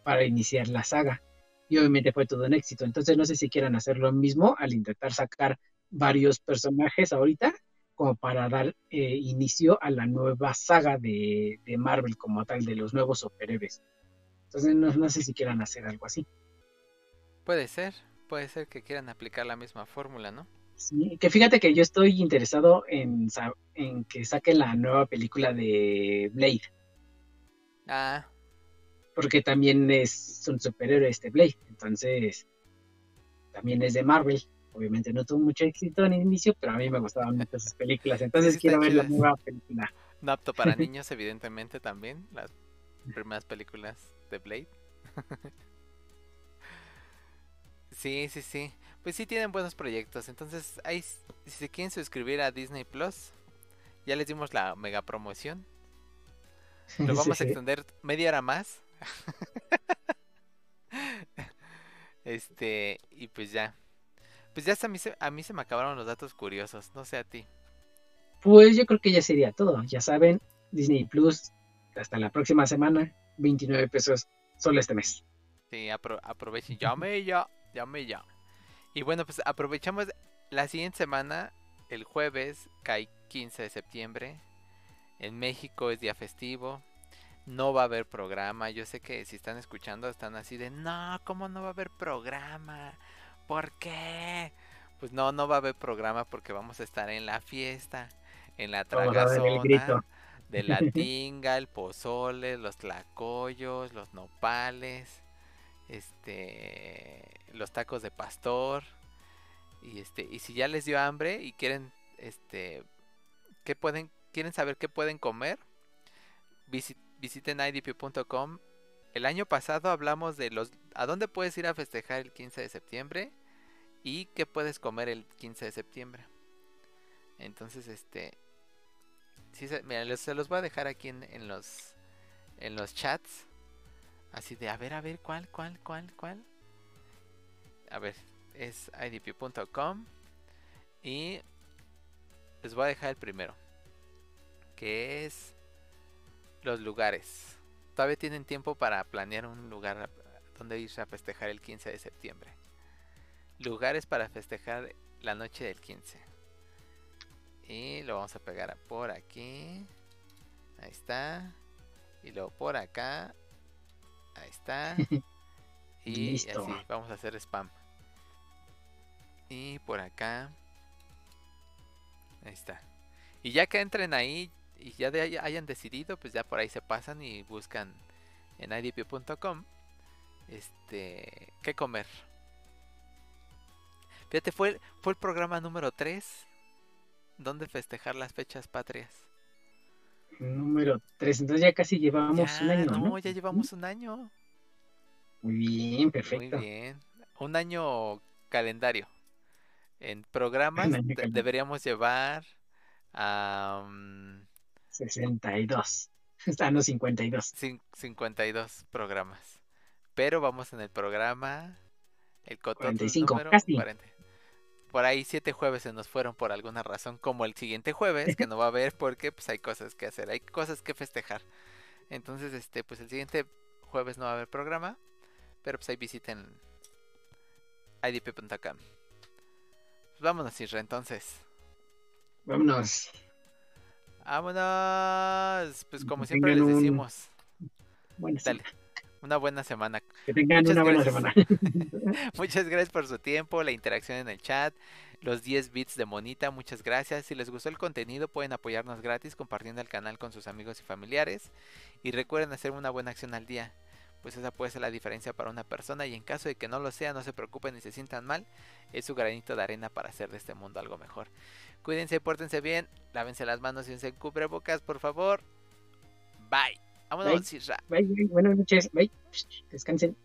B: para iniciar la saga. Y obviamente fue todo un éxito. Entonces no sé si quieran hacer lo mismo al intentar sacar varios personajes ahorita, como para dar eh, inicio a la nueva saga de, de Marvel como tal, de los nuevos superhéroes. Entonces no, no sé si quieran hacer algo así.
A: Puede ser, puede ser que quieran aplicar la misma fórmula, ¿no?
B: Sí, que fíjate que yo estoy interesado en, en que saquen la nueva película de Blade,
A: Ah,
B: porque también es un superhéroe este Blade, entonces también es de Marvel. Obviamente no tuvo mucho éxito en el inicio, pero a mí me gustaban mucho sus películas, entonces
A: sí
B: quiero ver la nueva película.
A: no apto para (laughs) niños, evidentemente también, las primeras películas de Blade. (laughs) sí, sí, sí. Pues sí tienen buenos proyectos. Entonces, ahí, si se quieren suscribir a Disney Plus, ya les dimos la mega promoción. (laughs) Lo vamos a
B: Sí.
A: extender media hora más. (laughs) Este, y pues ya. Pues ya hasta a mí, se, a mí se me acabaron los datos curiosos, no sé a ti.
B: Pues yo creo que ya sería todo. Ya saben, Disney Plus, hasta la próxima semana, 29 pesos solo este mes.
A: Sí, apro aprovechen. Llame ya, llame ya. Y bueno, pues aprovechamos la siguiente semana, el jueves, cae 15 de septiembre. En México es día festivo. No va a haber programa. Yo sé que si están escuchando están así de, no, ¿cómo no va a haber programa? ¿Por qué? Pues no, no va a haber programa porque vamos a estar en la fiesta, en la tragazona, de la (laughs) tinga, el pozole, los tlacoyos, los nopales, este, los tacos de pastor. Y este, y si ya les dio hambre y quieren, este, ¿qué pueden, quieren saber qué pueden comer? visiten idp.com. El año pasado hablamos de los a dónde puedes ir a festejar el 15 de septiembre y qué puedes comer el 15 de septiembre. Entonces, este sí, se, mira, se los voy a dejar aquí en, en los en los chats. Así de, a ver, a ver, ¿cuál, cuál, cuál, cuál? A ver, es idp.com y les voy a dejar el primero, que es los lugares. Todavía tienen tiempo para planear un lugar donde irse a festejar el 15 de septiembre. Lugares para festejar la noche del 15. Y lo vamos a pegar por aquí. Ahí está. Y luego por acá. Ahí está. (laughs) Y así, vamos a hacer spam. Y por acá. Ahí está. Y ya que entren ahí, y ya de hayan decidido, pues ya por ahí se pasan y buscan en idp.com este qué comer. Fíjate, fue, fue el programa número 3 donde festejar las fechas patrias.
B: Número 3, entonces ya casi llevamos un año. No,
A: ya llevamos un año.
B: Muy bien, perfecto.
A: Muy bien. Un año calendario. En programas (laughs) deberíamos llevar a...
B: 62. Están los 52.
A: 52 programas. Pero vamos en el programa. El
B: Cototo 45, casi.
A: 40. Por ahí siete jueves se nos fueron por alguna razón, como el siguiente jueves, que (laughs) no va a haber porque pues hay cosas que hacer, hay cosas que festejar. Entonces, este, pues el siguiente jueves no va a haber programa, pero pues ahí visiten idp.com. Pues vámonos, Isra, entonces.
B: Vámonos.
A: Vámonos. Pues como siempre les decimos.
B: Dale.
A: Una buena semana.
B: Que tengan Muchas una buena semana. (laughs)
A: Muchas gracias por su tiempo, la interacción en el chat, los 10 bits de Monita. Muchas gracias. Si les gustó el contenido, pueden apoyarnos gratis compartiendo el canal con sus amigos y familiares. Y recuerden hacer una buena acción al día. Pues esa puede ser la diferencia para una persona. Y en caso de que no lo sea, no se preocupen ni se sientan mal. Es su granito de arena para hacer de este mundo algo mejor. Cuídense, pórtense bien, lávense las manos y usen cubrebocas, por favor. Bye. Vámonos,
B: bye. Bye, bye. Buenas noches. Bye. Descansen.